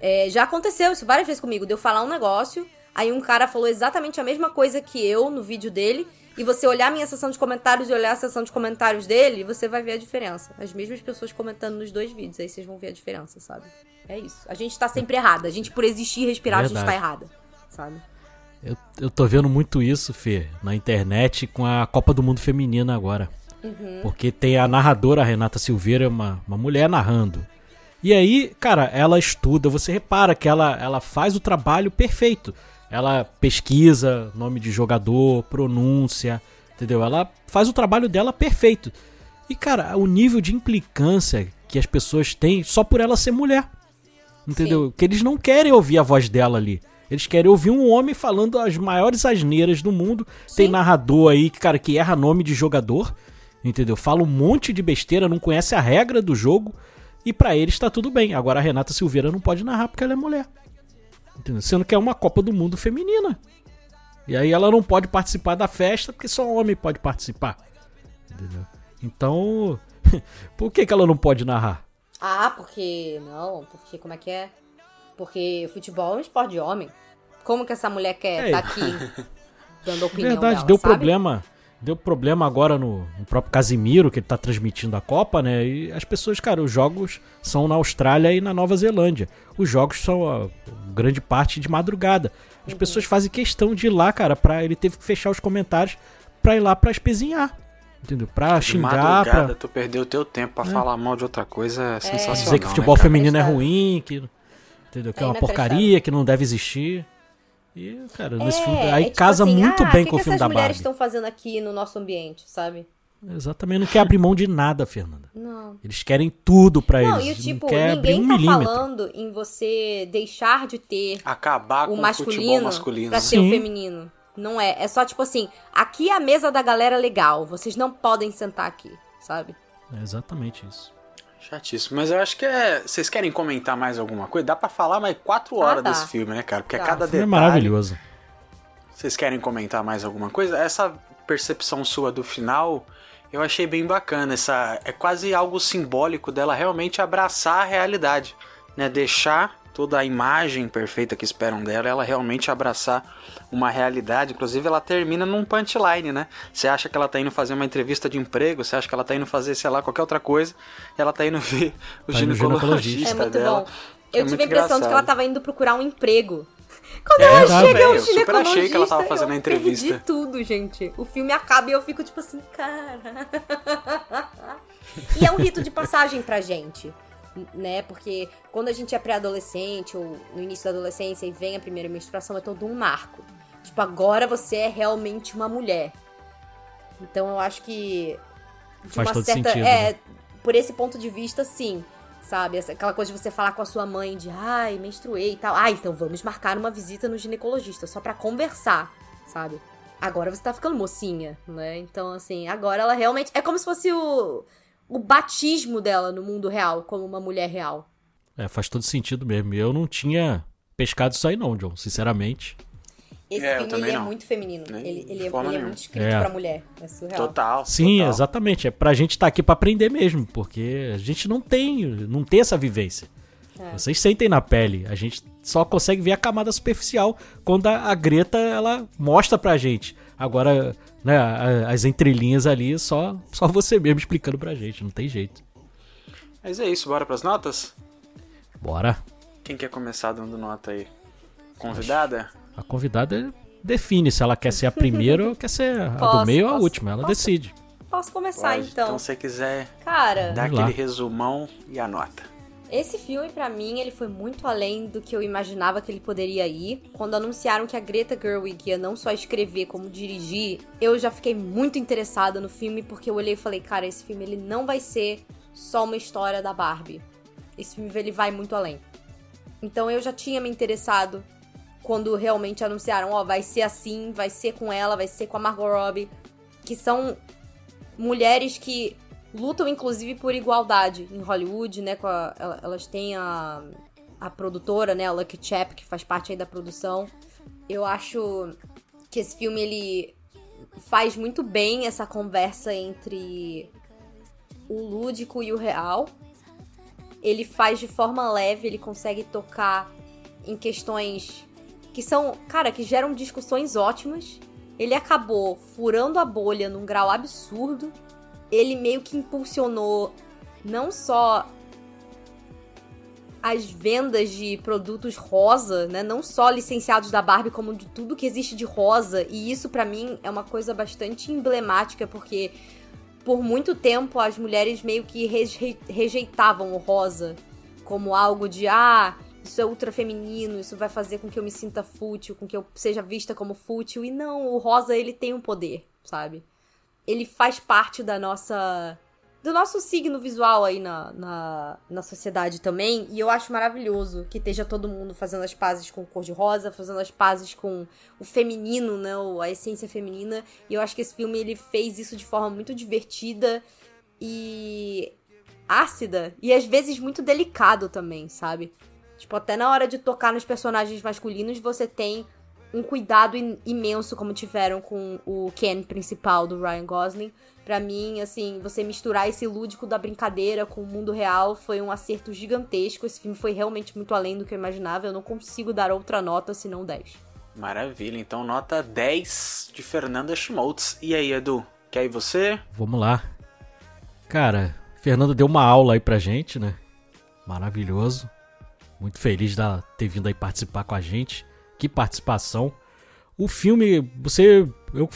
é, já aconteceu isso várias vezes comigo, de eu falar um negócio, aí um cara falou exatamente a mesma coisa que eu no vídeo dele, e você olhar a minha sessão de comentários e olhar a sessão de comentários dele, você vai ver a diferença. As mesmas pessoas comentando nos dois vídeos, aí vocês vão ver a diferença, sabe? É isso. A gente tá sempre errada. A gente, por existir e respirar, a gente tá Verdade. errada, sabe? Eu, eu tô vendo muito isso, Fê, na internet com a Copa do Mundo Feminina agora. Porque tem a narradora Renata Silveira, uma, uma mulher narrando. E aí, cara, ela estuda, você repara que ela, ela faz o trabalho perfeito. Ela pesquisa nome de jogador, pronúncia, entendeu? Ela faz o trabalho dela perfeito. E, cara, o nível de implicância que as pessoas têm só por ela ser mulher. Entendeu? Que eles não querem ouvir a voz dela ali. Eles querem ouvir um homem falando as maiores asneiras do mundo. Tem narrador aí, cara, que erra nome de jogador. Entendeu? Fala um monte de besteira, não conhece a regra do jogo. E pra eles tá tudo bem. Agora a Renata Silveira não pode narrar porque ela é mulher. Entendeu? Sendo que é uma Copa do Mundo feminina. E aí ela não pode participar da festa porque só homem pode participar. Entendeu? Então, *laughs* por que, que ela não pode narrar? Ah, porque. Não, porque como é que é? Porque futebol é um esporte de homem. Como que essa mulher quer É. estar aqui *laughs* dando opinião Verdade, dela, deu sabe? problema. Deu problema agora no, no próprio Casimiro, que ele tá transmitindo a Copa, né? E as pessoas, cara, os jogos são na Austrália e na Nova Zelândia. Os jogos são a grande parte de madrugada. As Uhum. pessoas fazem questão de ir lá, cara, pra. Ele teve que fechar os comentários pra ir lá pra espezinhar. Entendeu? Pra De xingar, madrugada, pra tu perdeu teu tempo pra falar mal de outra coisa é sensacional. dizer que né, futebol cara? feminino é ruim, que. Entendeu? Que é É uma porcaria, que não deve existir. E, cara, nesse É, filme. é Aí tipo casa assim, muito ah, bem que com o que filme essas da mulheres Barbie. estão fazendo aqui no nosso ambiente, sabe? Exatamente, não quer abrir mão de nada, Fernanda. Não. Eles querem tudo pra Não, eles. e tipo, não ninguém um tá milímetro. falando em você deixar de ter Acabar com o o masculino, masculino. pra ter o feminino. Não é. É só tipo assim, aqui é a mesa da galera legal. Vocês não podem sentar aqui, sabe? É exatamente isso. Chatíssimo. Mas eu acho que é. Vocês querem comentar mais alguma coisa? Dá pra falar mais quatro horas dá. desse filme, né, cara? Porque Dá. cada O filme é detalhe. maravilhoso. Vocês querem comentar mais alguma coisa? Essa percepção sua do final, eu achei bem bacana. Essa é quase algo simbólico dela realmente abraçar a realidade, né? Deixar toda a imagem perfeita que esperam dela, ela realmente abraçar uma realidade. Inclusive, ela termina num punchline, né? Você acha que ela tá indo fazer uma entrevista de emprego, você acha que ela tá indo fazer, sei lá, qualquer outra coisa, e ela tá indo *laughs* ver o Tá ginecologista É muito dela. bom. Eu É tive muito a impressão de que ela engraçado. tava indo procurar um emprego. Quando É, ela chega também, ao eu super achei que ela tava ginecologista, fazendo a eu entrevista. perdi tudo, gente. O filme acaba e eu fico tipo assim, cara. *laughs* e é um rito de passagem pra gente, né? Porque quando a gente é pré-adolescente ou no início da adolescência e vem a primeira menstruação, é todo um marco. Tipo, agora você é realmente uma mulher. Então eu acho que de Faz uma todo certa, sentido, é, né? por esse ponto de vista, sim. Sabe? Aquela coisa de você falar com a sua mãe de ai, menstruei e tal. Ah, então vamos marcar uma visita no ginecologista, só pra conversar, sabe? Agora você tá ficando mocinha, né? Então, assim, agora ela realmente. É como se fosse o, o batismo dela no mundo real, como uma mulher real. É, faz todo sentido mesmo. Eu não tinha pescado isso aí não, John, sinceramente. Esse É, filme ele é muito feminino. Nem Ele, ele, é, ele é muito escrito É. pra mulher. É surreal. Total. Sim, total. exatamente. É pra gente estar aqui pra aprender mesmo, porque a gente não tem, não tem essa vivência. É. Vocês sentem na pele. A gente só consegue ver a camada superficial quando a, a Greta ela mostra pra gente. Agora, né, as entrelinhas ali, só, só você mesmo explicando pra gente, não tem jeito. Mas é isso, bora pras notas? Bora. Quem quer começar dando nota aí? Convidada? A convidada define se ela quer ser a primeira ou *laughs* quer ser a do Posso, meio ou a última. Ela posso? decide. Posso começar Pode. então. se você quiser Cara, dar Vamos lá. aquele resumão e a nota. Esse filme, pra mim, ele foi muito além do que eu imaginava que ele poderia ir. Quando anunciaram que a Greta Gerwig ia não só escrever, como dirigir, eu já fiquei muito interessada no filme, porque eu olhei e falei, cara, esse filme ele não vai ser só uma história da Barbie. Esse filme ele vai muito além. Então eu já tinha me interessado quando realmente anunciaram, ó, vai ser assim, vai ser com ela, vai ser com a Margot Robbie, que são mulheres que lutam inclusive por igualdade em Hollywood, né? Com a- ela- elas têm a, a produtora, né? A Lucky Chap, que faz parte aí da produção. Eu acho que esse filme ele faz muito bem essa conversa entre o lúdico e o real. Ele faz de forma leve, ele consegue tocar em questões que são, cara, que geram discussões ótimas. Ele acabou furando a bolha num grau absurdo. Ele meio que impulsionou não só as vendas de produtos rosa, né? Não só licenciados da Barbie, como de tudo que existe de rosa. E isso para mim é uma coisa bastante emblemática, porque por muito tempo as mulheres meio que reje rejeitavam o rosa como algo de ah, isso é ultra feminino, isso vai fazer com que eu me sinta fútil, com que eu seja vista como fútil. E não, o rosa ele tem um poder, sabe? Ele faz parte da nossa do nosso signo visual aí na, na, na sociedade também. E eu acho maravilhoso que esteja todo mundo fazendo as pazes com cor de rosa, fazendo as pazes com o feminino, né? A essência feminina. E eu acho que esse filme ele fez isso de forma muito divertida e ácida. E às vezes muito delicado também, sabe? Tipo, até na hora de tocar nos personagens masculinos, você tem um cuidado imenso, como tiveram com o Ken principal do Ryan Gosling Pra mim, assim, você misturar esse lúdico da brincadeira com o mundo real foi um acerto gigantesco. Esse filme foi realmente muito além do que eu imaginava. Eu não consigo dar outra nota senão 10. Maravilha, então nota 10 de Fernanda Schmoltz. E aí, Edu, quer ir você? Vamos lá. Cara, Fernanda deu uma aula aí pra gente, né? Maravilhoso. Muito feliz de ter vindo aí participar com a gente. Que participação. O filme, você. Eu,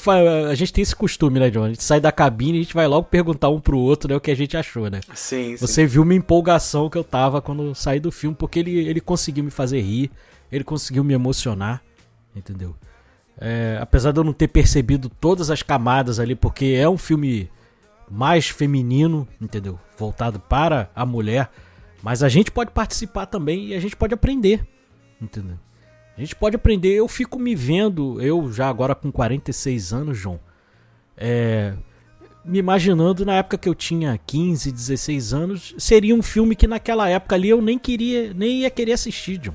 a gente tem esse costume, né, John? A gente sai da cabine e a gente vai logo perguntar um pro outro, né, o que a gente achou, né? Sim, Você sim. viu uma empolgação que eu tava quando saí do filme, porque ele, ele conseguiu me fazer rir, ele conseguiu me emocionar, entendeu? É, apesar de eu não ter percebido todas as camadas ali, porque é um filme mais feminino, entendeu? Voltado para a mulher. Mas a gente pode participar também e a gente pode aprender, entendeu? A gente pode aprender. Eu fico me vendo, eu já agora com 46 anos, João, é, me imaginando na época que eu tinha 15, 16 anos, seria um filme que naquela época ali eu nem queria, nem ia querer assistir, John.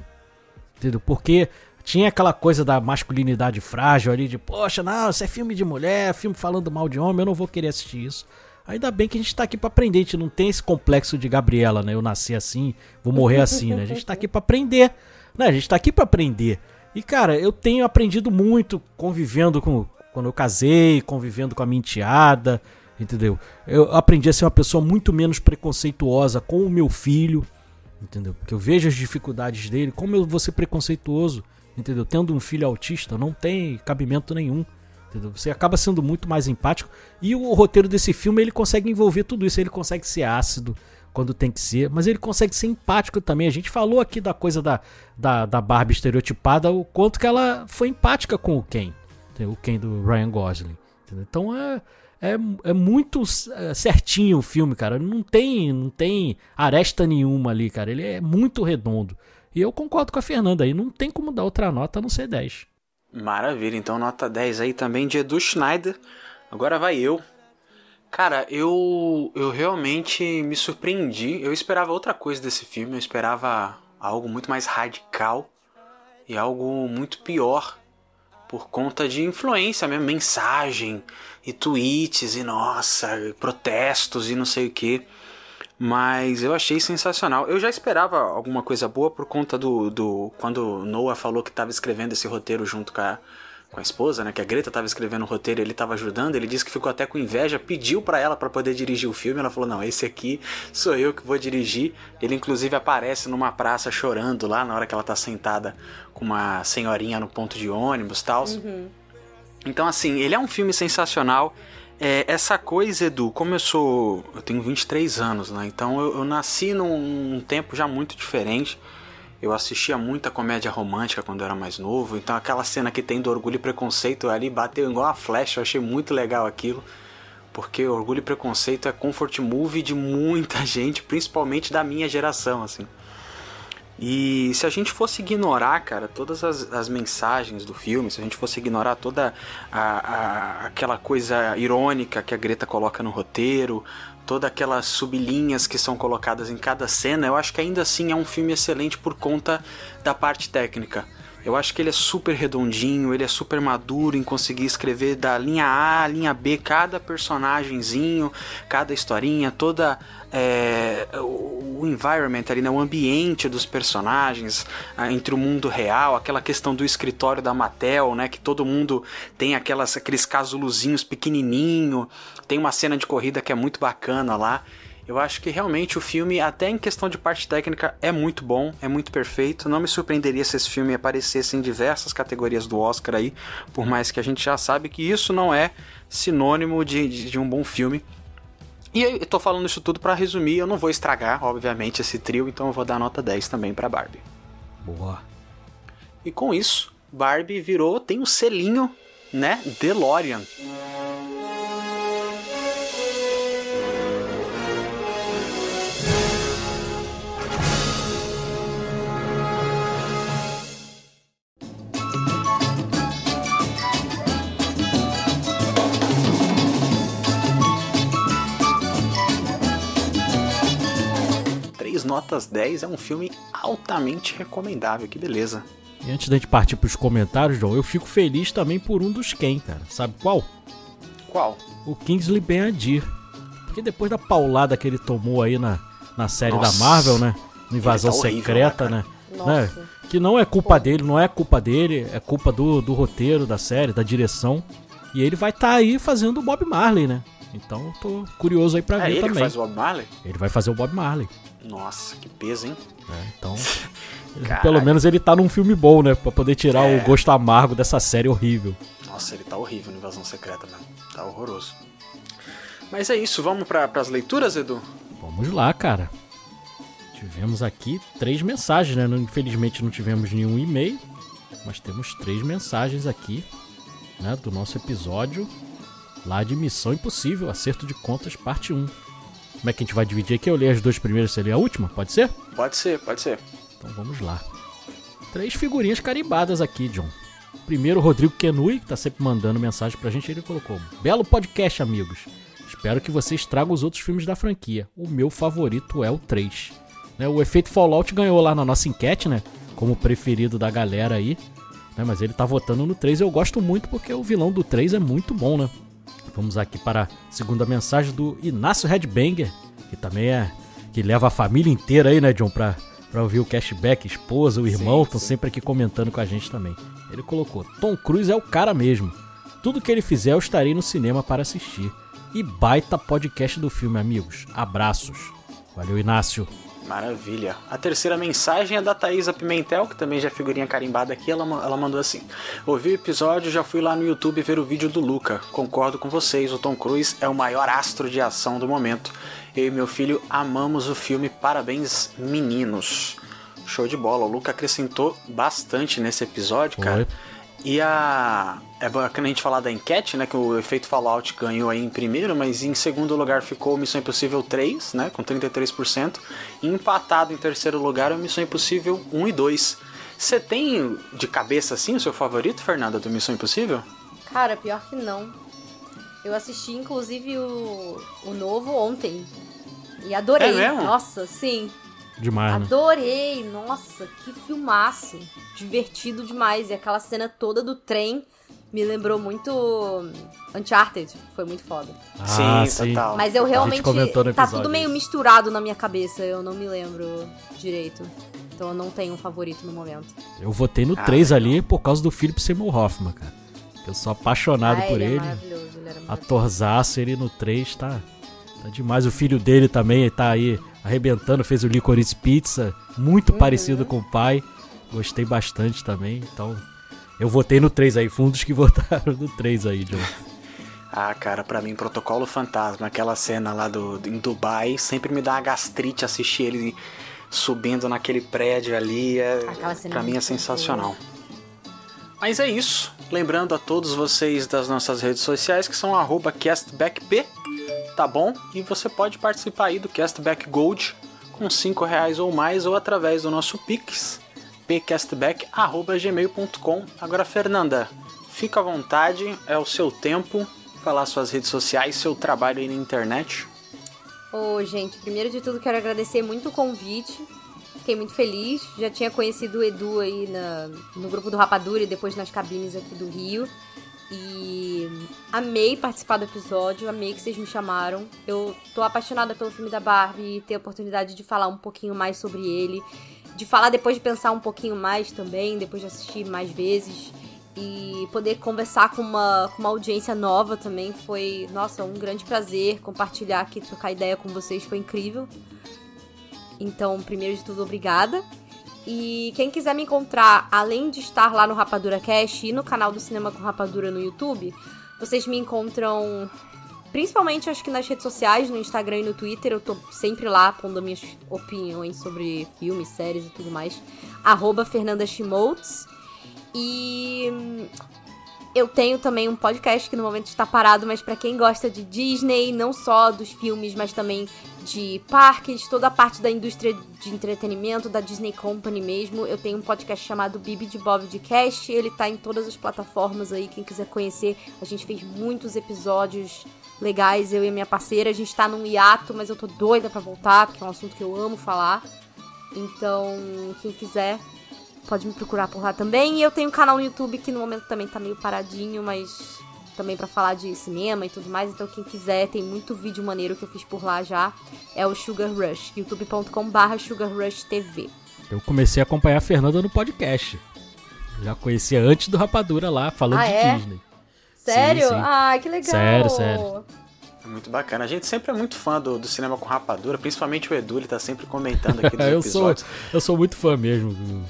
Entendeu? Porque tinha aquela coisa da masculinidade frágil ali, de poxa, não, isso é filme de mulher, filme falando mal de homem, eu não vou querer assistir isso. Ainda bem que a gente tá aqui para aprender, a gente não tem esse complexo de Gabriela, né? Eu nasci assim, vou morrer assim, né? A gente tá aqui para aprender. Né? A gente tá aqui para aprender. E, cara, eu tenho aprendido muito convivendo com. Quando eu casei, convivendo com a minha entendeu? Eu aprendi a ser uma pessoa muito menos preconceituosa com o meu filho, entendeu? Porque eu vejo as dificuldades dele, como eu vou ser preconceituoso, entendeu? Tendo um filho autista, não tem cabimento nenhum. Entendeu? Você acaba sendo muito mais empático. E o roteiro desse filme ele consegue envolver tudo isso. Ele consegue ser ácido, quando tem que ser, mas ele consegue ser empático também. A gente falou aqui da coisa da, da, da Barbie estereotipada, o quanto que ela foi empática com o Ken, o Ken do Ryan Gosling. Entendeu? Então é, é, é muito é, certinho o filme, cara. Não tem, não tem aresta nenhuma ali, cara. Ele é muito redondo. E eu concordo com a Fernanda aí, não tem como dar outra nota a não ser 10. Maravilha, então nota 10 aí também de Edu Schneider. Agora vai eu. Cara, eu eu realmente me surpreendi. Eu esperava outra coisa desse filme, eu esperava algo muito mais radical e algo muito pior por conta de influência mesmo, mensagem e tweets e nossa, protestos e não sei o que. Mas eu achei sensacional. Eu já esperava alguma coisa boa por conta do. do quando Noah falou que estava escrevendo esse roteiro junto com a, com a esposa, né? Que a Greta estava escrevendo o roteiro, ele estava ajudando. Ele disse que ficou até com inveja, pediu para ela para poder dirigir o filme. Ela falou: "Não, esse aqui sou eu que vou dirigir". Ele inclusive aparece numa praça chorando lá na hora que ela tá sentada com uma senhorinha no ponto de ônibus, tal. Uhum. Então assim, ele é um filme sensacional. É, essa coisa, Edu, como eu sou. Eu tenho 23 anos, né? Então eu, eu nasci num, num tempo já muito diferente. Eu assistia muita comédia romântica quando eu era mais novo, então aquela cena que tem do Orgulho e Preconceito ali bateu igual uma flecha, eu achei muito legal aquilo. Porque Orgulho e Preconceito é comfort movie de muita *laughs* gente, principalmente da minha geração, assim. E se a gente fosse ignorar, cara, todas as, as mensagens do filme, se a gente fosse ignorar toda a, a, aquela coisa irônica que a Greta coloca no roteiro, todas aquelas sublinhas que são colocadas em cada cena, eu acho que ainda assim é um filme excelente por conta da parte técnica. Eu acho que ele é super redondinho, ele é super maduro em conseguir escrever da linha A à linha B cada personagemzinho, cada historinha, toda é, o, environment ali, né, o ambiente dos personagens entre o mundo real, aquela questão do escritório da Mattel, né, que todo mundo tem aquelas, aqueles casuluzinhos pequenininho, tem uma cena de corrida que é muito bacana lá. Eu acho que realmente o filme, até em questão de parte técnica, é muito bom, é muito perfeito. Não me surpreenderia se esse filme aparecesse em diversas categorias do Oscar aí, por mais que a gente já sabe que isso não é sinônimo de, de, de um bom filme. E eu tô falando isso tudo para resumir, eu não vou estragar, obviamente, esse trio, então eu vou dar nota 10 também para Barbie. Boa. E com isso, Barbie virou, tem o um selinho, né, DeLorean. Notas 10 é um filme altamente recomendável, que beleza. E antes da gente partir pros comentários, João, eu fico feliz também por um dos Ken, cara. Sabe qual? Qual? O Kingsley Ben-Adir. Porque depois da paulada que ele tomou aí na, na série Nossa. da Marvel, né? No Invasão Ele tá horrível, Secreta, né, né? Nossa. Né? Que não é culpa dele, não é culpa dele, é culpa do, do roteiro da série, da direção. E ele vai estar aí fazendo o Bob Marley, né? Então eu tô curioso aí pra É ver ele também. faz o Bob Marley? Ele vai fazer o Bob Marley. Nossa, que peso, hein? né? Então, *laughs* pelo menos ele tá num filme bom, né? Pra poder tirar É. o gosto amargo dessa série horrível. Nossa, ele tá horrível no Invasão Secreta mesmo. Tá horroroso. Mas é isso, vamos para as leituras, Edu? Vamos lá, cara. Tivemos aqui três mensagens, né? Infelizmente não tivemos nenhum e-mail, mas temos três mensagens aqui, né? Do nosso episódio lá de Missão Impossível, Acerto de Contas, parte 1. Como é que a gente vai dividir aqui? Eu leio as duas primeiras, você lê a última? Pode ser? Pode ser, pode ser. Então vamos lá. Três figurinhas carimbadas aqui, John. Primeiro, o Rodrigo Kenui, que tá sempre mandando mensagem pra gente, ele colocou: Belo podcast, amigos. Espero que vocês tragam os outros filmes da franquia. O meu favorito é o 3. Né, o efeito Fallout ganhou lá na nossa enquete, né? Como preferido da galera aí. Né, mas ele tá votando no 3. Eu gosto muito porque o vilão do 3 é muito bom, né? Vamos aqui para a segunda mensagem do Inácio Redbanger, que também é. que leva a família inteira aí, né, John, pra, pra ouvir o cashback. Esposa, o irmão, estão sempre aqui comentando com a gente também. Ele colocou: Tom Cruise é o cara mesmo. Tudo que ele fizer eu estarei no cinema para assistir. E baita podcast do filme, amigos. Abraços. Valeu, Inácio. Maravilha. A terceira mensagem é da Thaisa Pimentel, que também já é figurinha carimbada aqui. Ela, ela mandou assim: Ouvi o episódio, já fui lá no YouTube ver o vídeo do Luca. Concordo com vocês, o Tom Cruise é o maior astro de ação do momento. Eu e meu filho amamos o filme. Parabéns, meninos. Show de bola. O Luca acrescentou bastante nesse episódio, Foi. cara. E a. É bacana a gente falar da enquete, né? Que o efeito Fallout ganhou aí em primeiro, mas em segundo lugar ficou Missão Impossível 3, né? Com 33%. E empatado em terceiro lugar é Missão Impossível 1 e 2. Você tem de cabeça assim o seu favorito, Fernanda, do Missão Impossível? Cara, pior que não. Eu assisti, inclusive, o, o novo ontem. E adorei. É mesmo? Nossa, sim. Demais, né? Adorei. Nossa, que filmaço. Divertido demais. E aquela cena toda do trem me lembrou muito Uncharted. Foi muito foda. Ah, sim, total. Mas eu A gente realmente. comentou no Tá tudo meio misturado na minha cabeça. Eu não me lembro direito. Então eu não tenho um favorito no momento. Eu votei no Ah, 3 legal. ali por causa do Philip Seymour Hoffman, cara. Eu sou apaixonado Ah, por ele. ele. É maravilhoso, ele era maravilhoso. Atorzaço, ele no 3 tá, tá demais. O filho dele também tá aí arrebentando, fez o Licorice Pizza, muito Uhum. parecido com o pai. Gostei bastante também, então eu votei no 3 aí, fundos que *laughs* votaram no 3 aí, John. Ah, cara, pra mim, Protocolo Fantasma, aquela cena lá do, em Dubai, sempre me dá uma gastrite assistir ele subindo naquele prédio ali. É, é mim é sensacional. Mas é isso. Lembrando a todos vocês das nossas redes sociais, que são arroba castbackp, tá bom? E você pode participar aí do Castback Gold com 5 reais ou mais, ou através do nosso Pix, pcastback.gmail.com. Agora, Fernanda, fica à vontade, é o seu tempo, falar suas redes sociais, seu trabalho aí na internet. Ô, gente, primeiro de tudo quero agradecer muito o convite. Fiquei muito feliz. Já tinha conhecido o Edu aí na, no grupo do Rapadura e depois nas cabines aqui do Rio. E amei participar do episódio, amei que vocês me chamaram. Eu tô apaixonada pelo filme da Barbie e ter a oportunidade de falar um pouquinho mais sobre ele. De falar depois de pensar um pouquinho mais também, depois de assistir mais vezes. E poder conversar com uma, com uma audiência nova também foi, nossa, um grande prazer compartilhar aqui, trocar ideia com vocês, foi incrível. Então, primeiro de tudo, obrigada. E quem quiser me encontrar, além de estar lá no Rapadura Cast e no canal do Cinema com Rapadura no YouTube, vocês me encontram principalmente acho que nas redes sociais, no Instagram e no Twitter. Eu tô sempre lá pondo minhas opiniões sobre filmes, séries e tudo mais. Arroba Fernanda Schmoltz. E hum, eu tenho também um podcast que no momento está parado, mas para quem gosta de Disney, não só dos filmes, mas também de parques, toda a parte da indústria de entretenimento, da Disney Company mesmo, eu tenho um podcast chamado Bibi de Bob de Cast, ele tá em todas as plataformas aí, quem quiser conhecer, a gente fez muitos episódios legais, eu e minha parceira, a gente tá num hiato, mas eu tô doida para voltar, porque é um assunto que eu amo falar. Então, quem quiser pode me procurar por lá também. E eu tenho um canal no YouTube que no momento também tá meio paradinho, mas também para falar de cinema e tudo mais. Então quem quiser, tem muito vídeo maneiro que eu fiz por lá já. É o Sugar Rush, youtube.com/barra Sugar Rush TV. Eu comecei a acompanhar a Fernanda no podcast. Já conhecia antes do Rapadura lá, falando Ah, de é? Disney. Sério? Sim, sim. Ah, que legal. Sério, sério. É muito bacana. A gente sempre é muito fã do, do cinema com rapadura, principalmente o Edu, ele tá sempre comentando aqui *laughs* dos eu, sou, episódios. eu sou muito fã mesmo.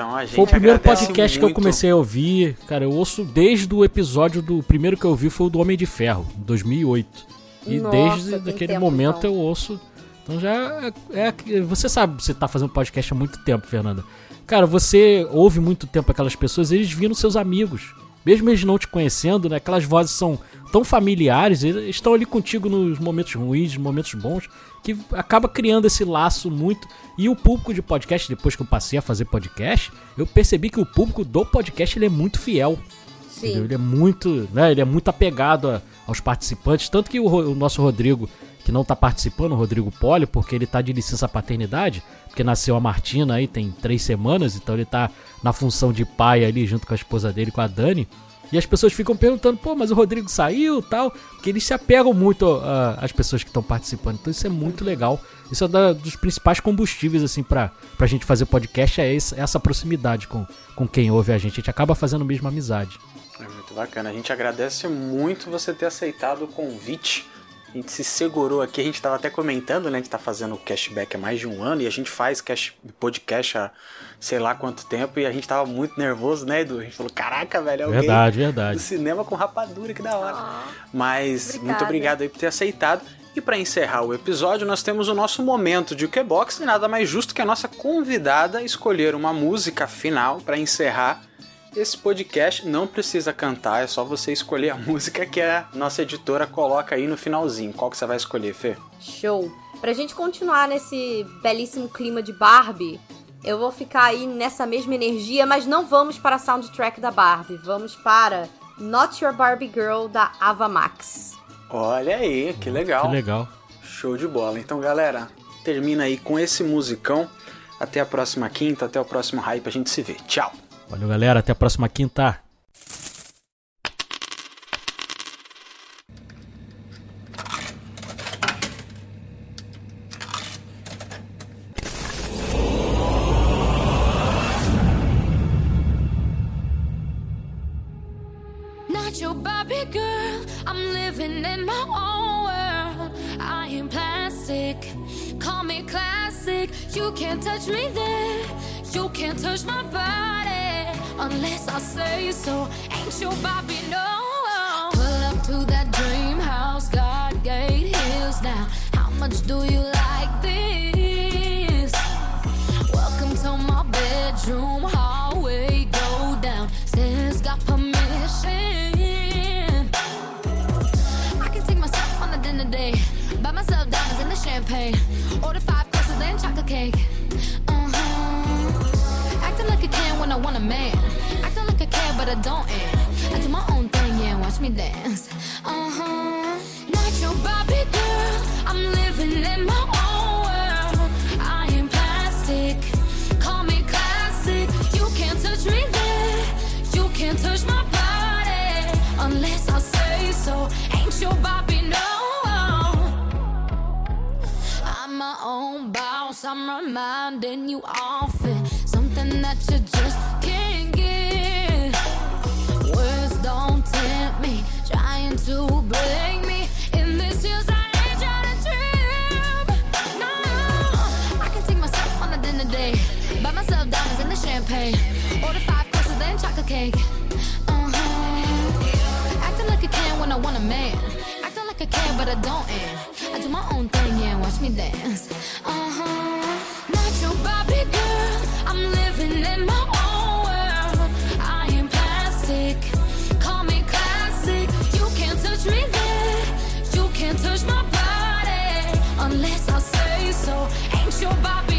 Então a gente Foi o primeiro podcast que eu muito. comecei a ouvir. Cara, eu ouço desde o episódio do. O primeiro que eu ouvi foi o do Homem de Ferro, em 2008. E Nossa, desde tem aquele tempo, momento então. eu ouço. Então já é, é- Você sabe, você tá fazendo podcast há muito tempo, Fernanda. Cara, você ouve muito tempo aquelas pessoas, eles viram seus amigos. Mesmo eles não te conhecendo, né? Aquelas vozes são tão familiares, eles estão ali contigo nos momentos ruins, nos momentos bons, que acaba criando esse laço muito. E o público de podcast, depois que eu passei a fazer podcast, eu percebi que o público do podcast ele é muito fiel. Sim. Ele é muito, né? Ele é muito apegado a- aos participantes, tanto que o, o nosso Rodrigo, que não tá participando, o Rodrigo Poli, porque ele tá de licença paternidade, porque nasceu a Martina aí tem três semanas, então ele tá na função de pai ali junto com a esposa dele, com a Dani. E as pessoas ficam perguntando, pô, mas o Rodrigo saiu tal, porque eles se apegam muito ah, às pessoas que estão participando. Então isso é muito legal. Isso é da- dos principais combustíveis, assim, pra, pra gente fazer podcast, é esse- essa proximidade com, com quem ouve a gente. A gente acaba fazendo mesmo amizade. É muito bacana. A gente agradece muito você ter aceitado o convite. A gente se segurou aqui, a gente tava até comentando, né? A gente tá fazendo cashback há mais de um ano e a gente faz cash, podcast há sei lá quanto tempo e a gente tava muito nervoso, né, Edu? A gente falou, caraca, velho, é alguém Verdade, do verdade. cinema com rapadura, que da hora. Ah, Mas Obrigada. muito obrigado aí por ter aceitado. E para encerrar o episódio, nós temos o nosso momento de Ukebox e nada mais justo que a nossa convidada escolher uma música final para encerrar esse podcast. Não precisa cantar, é só você escolher a *laughs* música que a nossa editora coloca aí no finalzinho. Qual que você vai escolher, Fê? Show. Pra gente continuar nesse belíssimo clima de Barbie, eu vou ficar aí nessa mesma energia, mas não vamos para a soundtrack da Barbie. Vamos para Not Your Barbie Girl da Ava Max. Olha aí, que legal. Que legal. Show de bola. Então, galera, termina aí com esse musicão. Até a próxima quinta, até o próximo hype, a gente se vê. Tchau. Valeu, galera. Até a próxima quinta. Say so. Ain't your Barbie no? Pull up to that dream house, God gate hills now. How much do you like this? Welcome to my bedroom hallway. Go down. Stairs got permission. I can take myself on a dinner date. Buy myself diamonds and the champagne. Order five courses, then chocolate cake. Uh-huh. Acting like a can when I want a man. I but I don't end. I do my own thing, yeah, watch me dance. Uh huh. Not your Bobby girl. I'm living in my own world. I am plastic. Call me classic. You can't touch me there. You can't touch my body unless I say so. Ain't your Bobby no. I'm my own boss. I'm reminding you often something that you just tempt me, trying to break me. In this year's I ain't trying to trip. No, I can take myself on a dinner date. Buy myself diamonds and the champagne. Order five courses, then chocolate cake. Uh-huh. Acting like a can when I want a man. Acting like I can, but I don't. And I do my own thing, yeah, watch me dance. Uh-huh. Not your Bobby girl. I'm living in my so. Ain't your Bobby,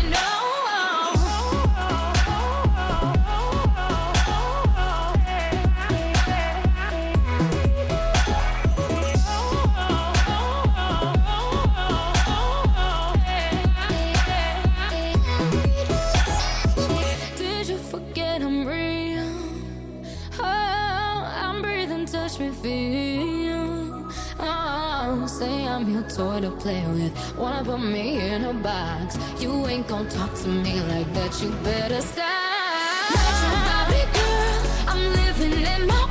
toy to play with. Wanna put me in a box? You ain't gonna talk to me like that. You better stop. Not your body, girl. I'm living in my